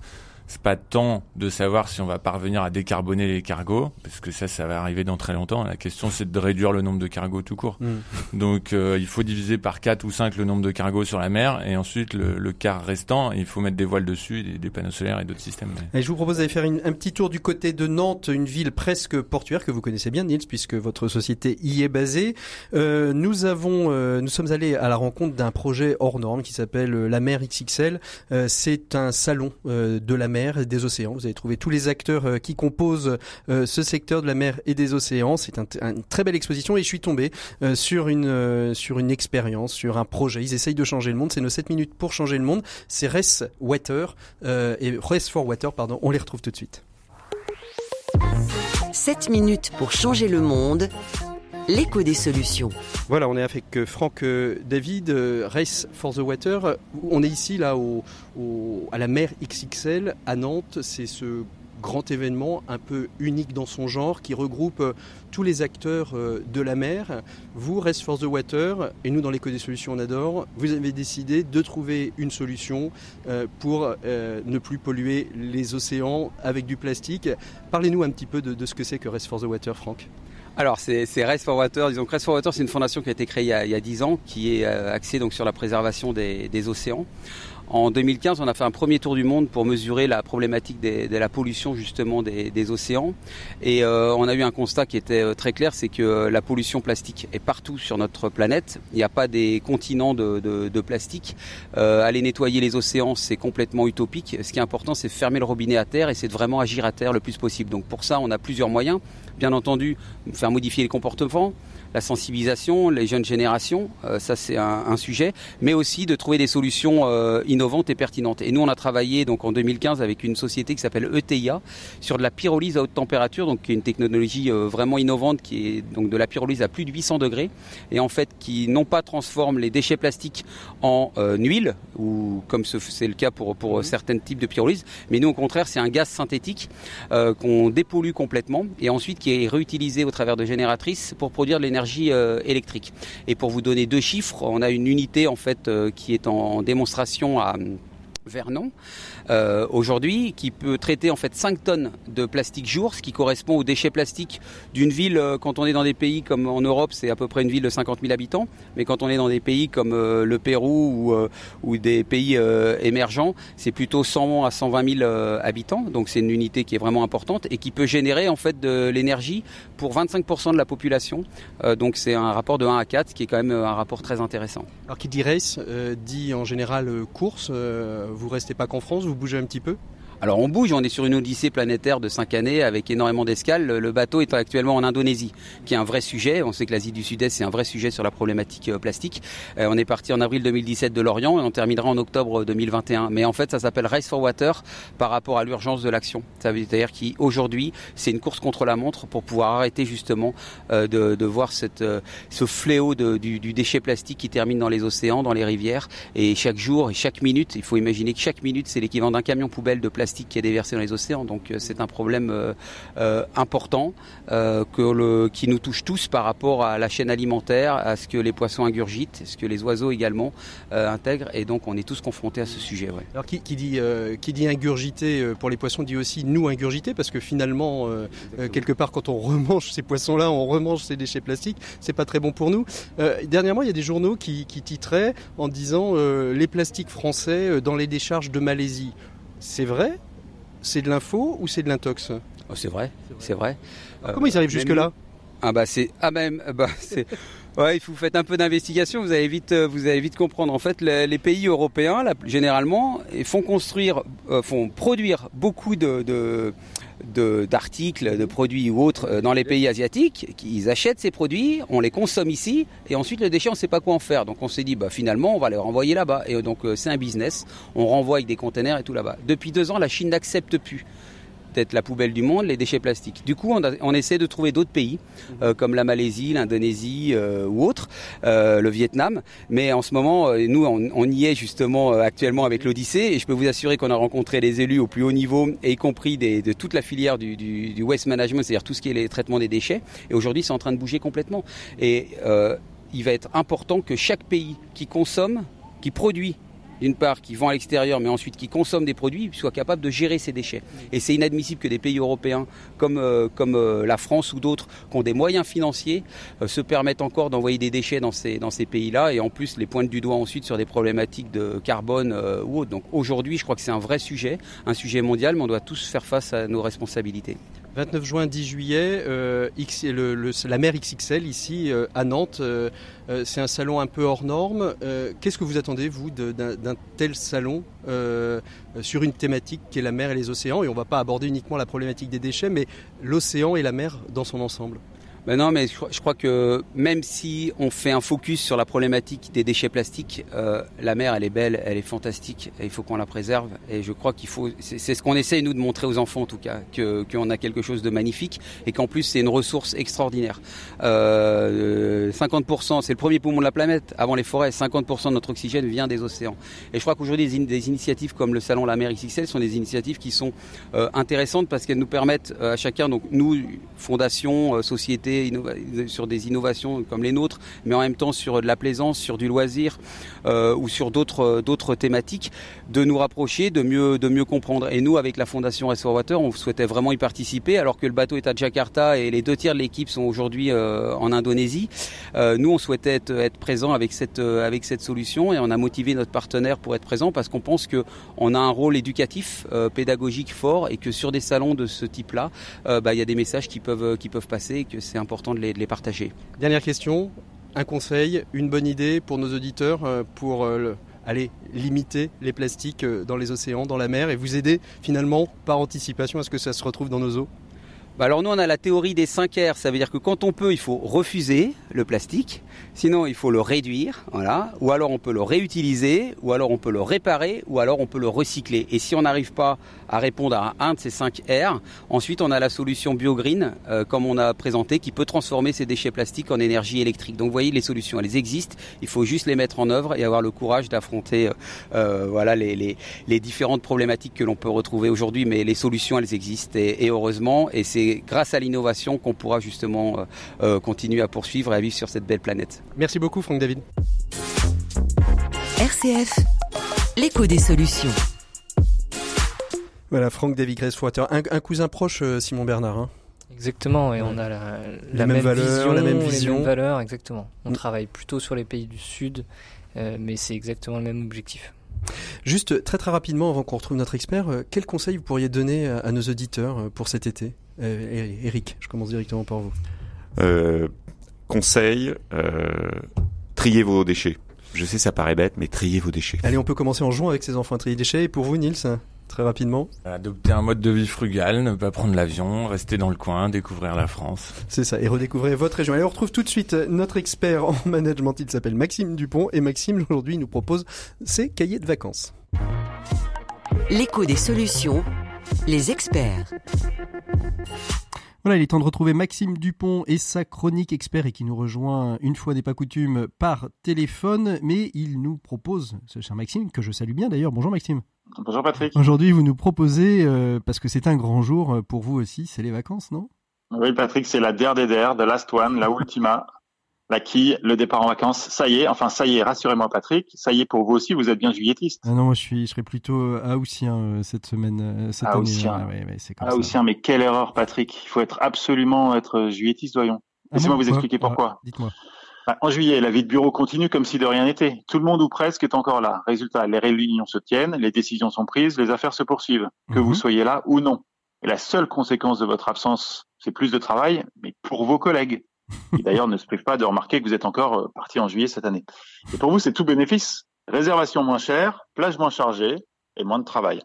c'est pas tant de savoir si on va parvenir à décarboner les cargos, parce que ça, ça va arriver dans très longtemps. La question, c'est de réduire le nombre de cargos tout court. Mm. Donc, euh, il faut diviser par 4 ou 5 le nombre de cargos sur la mer, et ensuite, le, le quart restant, il faut mettre des voiles dessus, des, des panneaux solaires et d'autres systèmes. Et je vous propose d'aller faire un petit tour du côté de Nantes, une ville presque portuaire que vous connaissez bien, Niels, puisque votre société y est basée. Euh, nous avons, euh, nous sommes allés à la rencontre d'un projet hors norme qui s'appelle la mer XXL. c'est un salon de la mer des océans. Vous avez trouvé tous les acteurs euh, qui composent euh, ce secteur de la mer et des océans. C'est une très belle exposition et je suis tombé euh, sur une sur une expérience, sur un projet. Ils essayent de changer le monde. C'est nos 7 minutes pour changer le monde. C'est Race Water et Race for Water, pardon. On les retrouve tout de suite. 7 minutes pour changer le monde l'écho des solutions. Voilà, on est avec euh, Franck euh, David, euh, Race for the Water. On est ici, là, à la mer XXL, à Nantes. C'est ce grand événement un peu unique dans son genre qui regroupe tous les acteurs de la mer. Vous, Race for the Water, et nous dans l'éco des solutions on adore, vous avez décidé de trouver une solution pour ne plus polluer les océans avec du plastique. Parlez-nous un petit peu de, de ce que c'est que Race for the Water, Franck. Alors c'est Race for Water. Disons que Water c'est une fondation qui a été créée il y a, il 10 ans, qui est euh, axée donc sur la préservation des, océans. En 2015, on a fait un premier tour du monde pour mesurer la problématique de la pollution justement des, océans. Et euh, on a eu un constat qui était euh, très clair, c'est que la pollution plastique est partout sur notre planète. Il n'y a pas des continents de, de, de plastique. Euh, aller nettoyer les océans, c'est complètement utopique. Ce qui est important, c'est fermer le robinet à terre et c'est de vraiment agir à terre le plus possible. Donc pour ça, on a plusieurs moyens bien entendu faire modifier les comportements, la sensibilisation, les jeunes générations, euh, ça c'est un, sujet, mais aussi de trouver des solutions euh, innovantes et pertinentes. Et nous, on a travaillé donc en 2015 avec une société qui s'appelle ETIA sur de la pyrolyse à haute température, donc qui est une technologie euh, vraiment innovante qui est donc de la pyrolyse à plus de 800 degrés et en fait qui non pas transforme les déchets plastiques en huile ou comme c'est le cas pour pour mmh. certains types de pyrolyse, mais nous au contraire c'est un gaz synthétique qu'on dépollue complètement et ensuite qui est réutilisé au travers de génératrices pour produire de l'énergie euh, électrique. Et pour vous donner deux chiffres, on a une unité en fait euh, qui est en démonstration à Vernon, euh, aujourd'hui, qui peut traiter en fait 5 tonnes de plastique jour, ce qui correspond aux déchets plastiques d'une ville, euh, quand on est dans des pays comme en Europe, c'est à peu près une ville de 50 000 habitants, mais quand on est dans des pays comme euh, le Pérou ou, des pays émergents, c'est plutôt 100 à 120 000 habitants, donc c'est une unité qui est vraiment importante et qui peut générer en fait de l'énergie pour 25% de la population, donc c'est un rapport de 1 à 4, qui est quand même un rapport très intéressant. Alors qui dit race, dit en général course, vous restez pas qu'en France, bougez un petit peu alors on bouge, on est sur une odyssée planétaire de 5 années avec énormément d'escales. Le bateau est actuellement en Indonésie, qui est un vrai sujet. On sait que l'Asie du Sud-Est, c'est un vrai sujet sur la problématique euh, plastique. Euh, on est parti en avril 2017 de Lorient et on terminera en octobre 2021. Mais en fait, ça s'appelle Race for Water par rapport à l'urgence de l'action. Ça veut dire qu'aujourd'hui, c'est une course contre la montre pour pouvoir arrêter justement euh, de, voir cette, ce fléau du, du déchet plastique qui termine dans les océans, dans les rivières. Et chaque jour et chaque minute, il faut imaginer que chaque minute, c'est l'équivalent d'un camion poubelle de plastique qui est déversé dans les océans. Donc euh, c'est un problème euh, euh, important que le, qui nous touche tous par rapport à la chaîne alimentaire, à ce que les poissons ingurgitent, ce que les oiseaux également intègrent. Et donc on est tous confrontés à ce sujet. Alors qui, dit, qui dit ingurgiter pour les poissons dit aussi nous ingurgiter parce que finalement quelque part quand on remange ces poissons-là, on remange ces déchets plastiques, c'est pas très bon pour nous. dernièrement, il y a des journaux qui, qui titraient en disant les plastiques français dans les décharges de Malaisie. C'est vrai? C'est de l'info ou c'est de l'intox? Oh, C'est vrai, c'est vrai. comment ils arrivent jusque-là? Ah bah c'est ah même bah c'est Ouais, il faut faire un peu d'investigation. Vous allez vite, euh, vous allez vite comprendre. En fait, les, pays européens, là, généralement, font construire, euh, font produire beaucoup de, de d'articles, de, produits ou autres euh, dans les pays asiatiques, ils achètent ces produits, on les consomme ici, et ensuite le déchet, on ne sait pas quoi en faire. Donc on s'est dit, bah, finalement, on va les renvoyer là-bas. Et donc c'est un business, on renvoie avec des containers et tout là-bas. Depuis deux ans, la Chine n'accepte plus peut-être la poubelle du monde, les déchets plastiques. Du coup, on, essaie de trouver d'autres pays, euh, comme la Malaisie, l'Indonésie euh, ou autres, euh, le Vietnam. Mais en ce moment, nous, on, y est justement actuellement avec l'Odyssée, et je peux vous assurer qu'on a rencontré les élus au plus haut niveau, y compris de toute la filière du, du waste management, c'est-à-dire tout ce qui est les traitements des déchets. Et aujourd'hui, c'est en train de bouger complètement. Et il va être important que chaque pays qui consomme, qui produit d'une part, qui vend à l'extérieur, mais ensuite qui consomme des produits, soit capable de gérer ces déchets. Et c'est inadmissible que des pays européens comme, euh, comme euh, la France ou d'autres, qui ont des moyens financiers, euh, se permettent encore d'envoyer des déchets dans ces, dans ces pays-là, et en plus les pointent du doigt ensuite sur des problématiques de carbone ou autres. Donc aujourd'hui, je crois que c'est un vrai sujet, un sujet mondial, mais on doit tous faire face à nos responsabilités. 29 juin, 10 juillet, euh, le, la mer XXL ici euh, à Nantes. Euh, c'est un salon un peu hors norme. Qu'est-ce que vous attendez, vous, d'un tel salon sur une thématique qui est la mer et les océans? Et on ne va pas aborder uniquement la problématique des déchets, mais l'océan et la mer dans son ensemble. Ben non, mais je, crois que même si on fait un focus sur la problématique des déchets plastiques, euh, la mer, elle est belle, elle est fantastique, il faut qu'on la préserve. Et je crois qu'il faut, c'est ce qu'on essaye nous de montrer aux enfants en tout cas, que qu'on a quelque chose de magnifique et qu'en plus c'est une ressource extraordinaire. Euh, 50%, c'est le premier poumon de la planète. Avant les forêts, 50% de notre oxygène vient des océans. Et je crois qu'aujourd'hui des, initiatives comme le salon La Mer XXL sont des initiatives qui sont euh, intéressantes parce qu'elles nous permettent euh, à chacun, donc nous, fondation, euh, sur des innovations comme les nôtres, mais en même temps sur de la plaisance, sur du loisir euh, ou sur d'autres d'autres thématiques, de nous rapprocher, de mieux de mieux comprendre. Et nous, avec la Fondation Restore Water, on souhaitait vraiment y participer, alors que le bateau est à Jakarta et les deux tiers de l'équipe sont aujourd'hui euh, en Indonésie. Euh, nous, on souhaitait être, être présent avec cette avec cette solution et on a motivé notre partenaire pour être présent parce qu'on pense que on a un rôle éducatif, pédagogique fort et que sur des salons de ce type-là, bah, il y a des messages qui peuvent qui peuvent passer et que c'est important de les, partager. Dernière question, un conseil, une bonne idée pour nos auditeurs euh, pour euh, aller limiter les plastiques euh, dans les océans, dans la mer et vous aider finalement par anticipation à ce que ça se retrouve dans nos eaux? Bah alors nous on a la théorie des 5 R, ça veut dire que quand on peut il faut refuser le plastique, sinon il faut le réduire, voilà, ou alors on peut le réutiliser, ou alors on peut le réparer, ou alors on peut le recycler. Et si on n'arrive pas à répondre à un de ces 5 R, ensuite on a la solution BioGreen, euh, comme on a présenté, qui peut transformer ces déchets plastiques en énergie électrique. Donc vous voyez les solutions, elles existent, il faut juste les mettre en œuvre et avoir le courage d'affronter euh, euh, voilà les, différentes problématiques que l'on peut retrouver aujourd'hui, mais les solutions elles existent. Et, et heureusement, et c'est c'est grâce à l'innovation qu'on pourra justement euh, euh, continuer à poursuivre et à vivre sur cette belle planète. Merci beaucoup Franck David. RCF, l'écho des solutions. Voilà, Franck David Gracewater, un, un cousin proche, euh, Simon Bernard. Hein. Exactement, et on a la, même valeurs, vision, la même les vision. mêmes valeurs, exactement. On Mm. travaille plutôt sur les pays du Sud, euh, mais c'est exactement le même objectif. Juste très très rapidement, avant qu'on retrouve notre expert, quel conseil vous pourriez donner à, à nos auditeurs pour cet été? Eric, je commence directement par vous. Euh, conseil, euh, triez vos déchets. Je sais, ça paraît bête, mais triez vos déchets. Allez, on peut commencer en jouant avec ses enfants à trier déchets. Et pour vous, Nils, très rapidement, Adopter un mode de vie frugal, ne pas prendre l'avion, rester dans le coin, découvrir la France. c'est ça, et redécouvrez votre région. Allez, on retrouve tout de suite euh, notre expert en management. Il s'appelle Maxime Dupont. Et Maxime, aujourd'hui, nous propose ses cahiers de vacances. L'écho des solutions, les experts. Voilà, il est temps de retrouver Maxime Dupont et sa chronique expert et qui nous rejoint une fois n'est pas coutume par téléphone, mais il nous propose, ce cher Maxime, que je salue bien d'ailleurs. Bonjour Maxime. Bonjour Patrick. Aujourd'hui, vous nous proposez, euh, parce que c'est un grand jour euh, pour vous aussi, c'est les vacances, non? Oui Patrick, c'est la der des der, de Last One, la ultima, la quille, le départ en vacances. Ça y est, enfin ça y est, rassurez-moi Patrick, ça y est pour vous aussi, vous êtes bien juillettiste. Ah non, moi je suis, je serais plutôt à Haussien euh, cette semaine, euh, cette. Haussien. Ouais, ouais, c'est comme ça. aussi, mais quelle erreur Patrick, il faut être absolument être juillettiste, voyons. Ah Laissez-moi bon vous expliquer pourquoi. Ah, Dites-moi. Bah, En juillet, la vie de bureau continue comme si de rien n'était. Tout le monde ou presque est encore là. Résultat, les réunions se tiennent, les décisions sont prises, les affaires se poursuivent, que Mhm. vous soyez là ou non. Et la seule conséquence de votre absence, c'est plus de travail, mais pour vos collègues. Qui d'ailleurs ne se privent pas de remarquer que vous êtes encore euh, parti en juillet cette année. Et pour vous, c'est tout bénéfice. Réservation moins chère, plage moins chargée et moins de travail.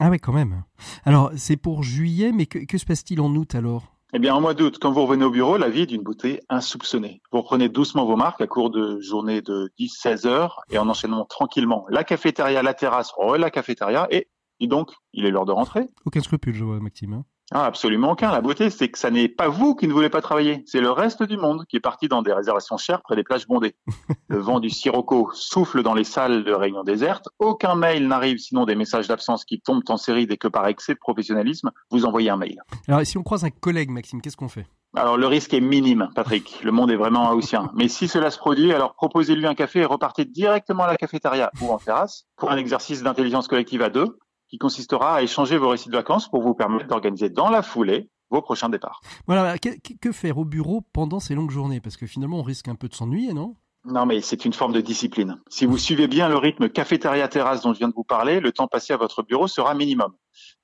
Ah ouais, quand même. Alors, c'est pour juillet, mais que, que se passe-t-il en août alors? Eh bien, en mois d'août, quand vous revenez au bureau, la vie est d'une beauté insoupçonnée. Vous reprenez doucement vos marques à court de journée de 10-16 heures et en enchaînant tranquillement la cafétéria, la terrasse, re la cafétéria et, dis donc, il est l'heure de rentrer. Aucun scrupule, je vois, Maxime. hein. Ah, absolument aucun. La beauté, c'est que ça n'est pas vous qui ne voulez pas travailler. C'est le reste du monde qui est parti dans des réservations chères près des plages bondées. Le vent du sirocco souffle dans les salles de réunion désertes. Aucun mail n'arrive sinon des messages d'absence qui tombent en série dès que par excès de professionnalisme, vous envoyez un mail. Alors, et si on croise un collègue, Maxime, qu'est-ce qu'on fait? Alors le risque est minime, Patrick. Le monde est vraiment haussien. Mais si cela se produit, alors proposez-lui un café et repartez directement à la cafétéria ou en terrasse pour un exercice d'intelligence collective à deux qui consistera à échanger vos récits de vacances pour vous permettre d'organiser dans la foulée vos prochains départs. Voilà, que, que- que faire au bureau pendant ces longues journées? Parce que finalement, on risque un peu de s'ennuyer, non? Non, mais c'est une forme de discipline. Si vous suivez bien le rythme cafétéria-terrasse dont je viens de vous parler, le temps passé à votre bureau sera minimum.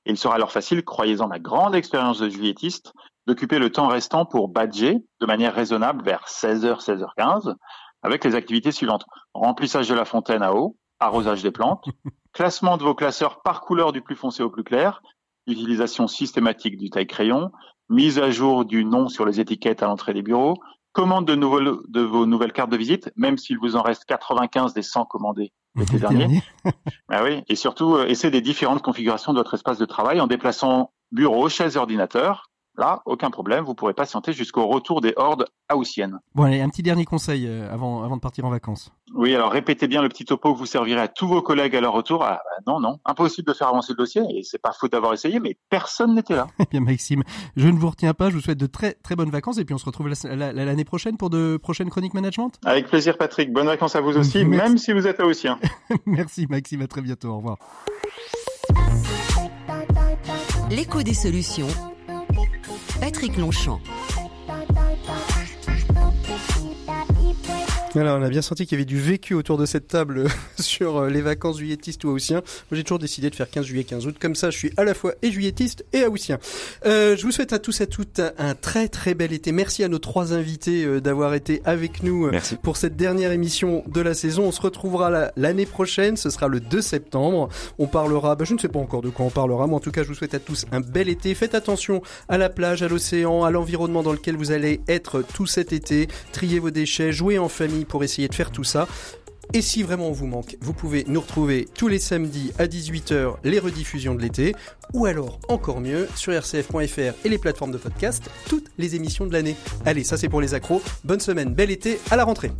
Il sera alors facile, croyez-en ma grande expérience de juillettiste, d'occuper le temps restant pour badger de manière raisonnable vers 16h, 16h15, avec les activités suivantes. Remplissage de la fontaine à eau, arrosage des plantes, classement de vos classeurs par couleur du plus foncé au plus clair, utilisation systématique du taille-crayon, mise à jour du nom sur les étiquettes à l'entrée des bureaux, commande de, vos nouvelles cartes de visite, même s'il vous en reste 95 des 100 commandées l'été dernier. Ah oui, et surtout, euh, essayez des différentes configurations de votre espace de travail en déplaçant bureau, chaise, ordinateur. Là, aucun problème, vous pourrez patienter jusqu'au retour des hordes haussiennes. Bon, allez, un petit dernier conseil euh, avant, avant de partir en vacances. Oui, alors répétez bien le petit topo que vous servirez à tous vos collègues à leur retour. Ah, bah, non, non, impossible de faire avancer le dossier, et c'est pas faute d'avoir essayé, mais personne n'était là. Eh bien, Maxime, je ne vous retiens pas. Je vous souhaite de très très bonnes vacances et puis on se retrouve la- la- la- l'année prochaine pour de prochaines chroniques management. Avec plaisir, Patrick. Bonnes vacances à vous aussi, Merci. même si vous êtes haussien. Merci, Maxime. À très bientôt. Au revoir. L'écho des solutions. Patrick Longchamp. Alors, on a bien senti qu'il y avait du vécu autour de cette table sur euh, les vacances juilletistes ou haussiens. Moi, j'ai toujours décidé de faire 15 juillet, 15 août. Comme ça, je suis à la fois et juillettiste et haussien. Euh, je vous souhaite à tous et à toutes un très très bel été. Merci à nos trois invités euh, d'avoir été avec nous euh, Merci. pour cette dernière émission de la saison. On se retrouvera la- l'année prochaine. Ce sera le 2 septembre. On parlera, bah, je ne sais pas encore de quoi on parlera, mais en tout cas, je vous souhaite à tous un bel été. Faites attention à la plage, à l'océan, à l'environnement dans lequel vous allez être tout cet été. Triez vos déchets, jouez en famille pour essayer de faire tout ça. Et si vraiment on vous manque, vous pouvez nous retrouver tous les samedis à 18h, les rediffusions de l'été, ou alors, encore mieux, sur rcf.fr et les plateformes de podcast, toutes les émissions de l'année. Allez, ça c'est pour les accros. Bonne semaine, bel été, à la rentrée.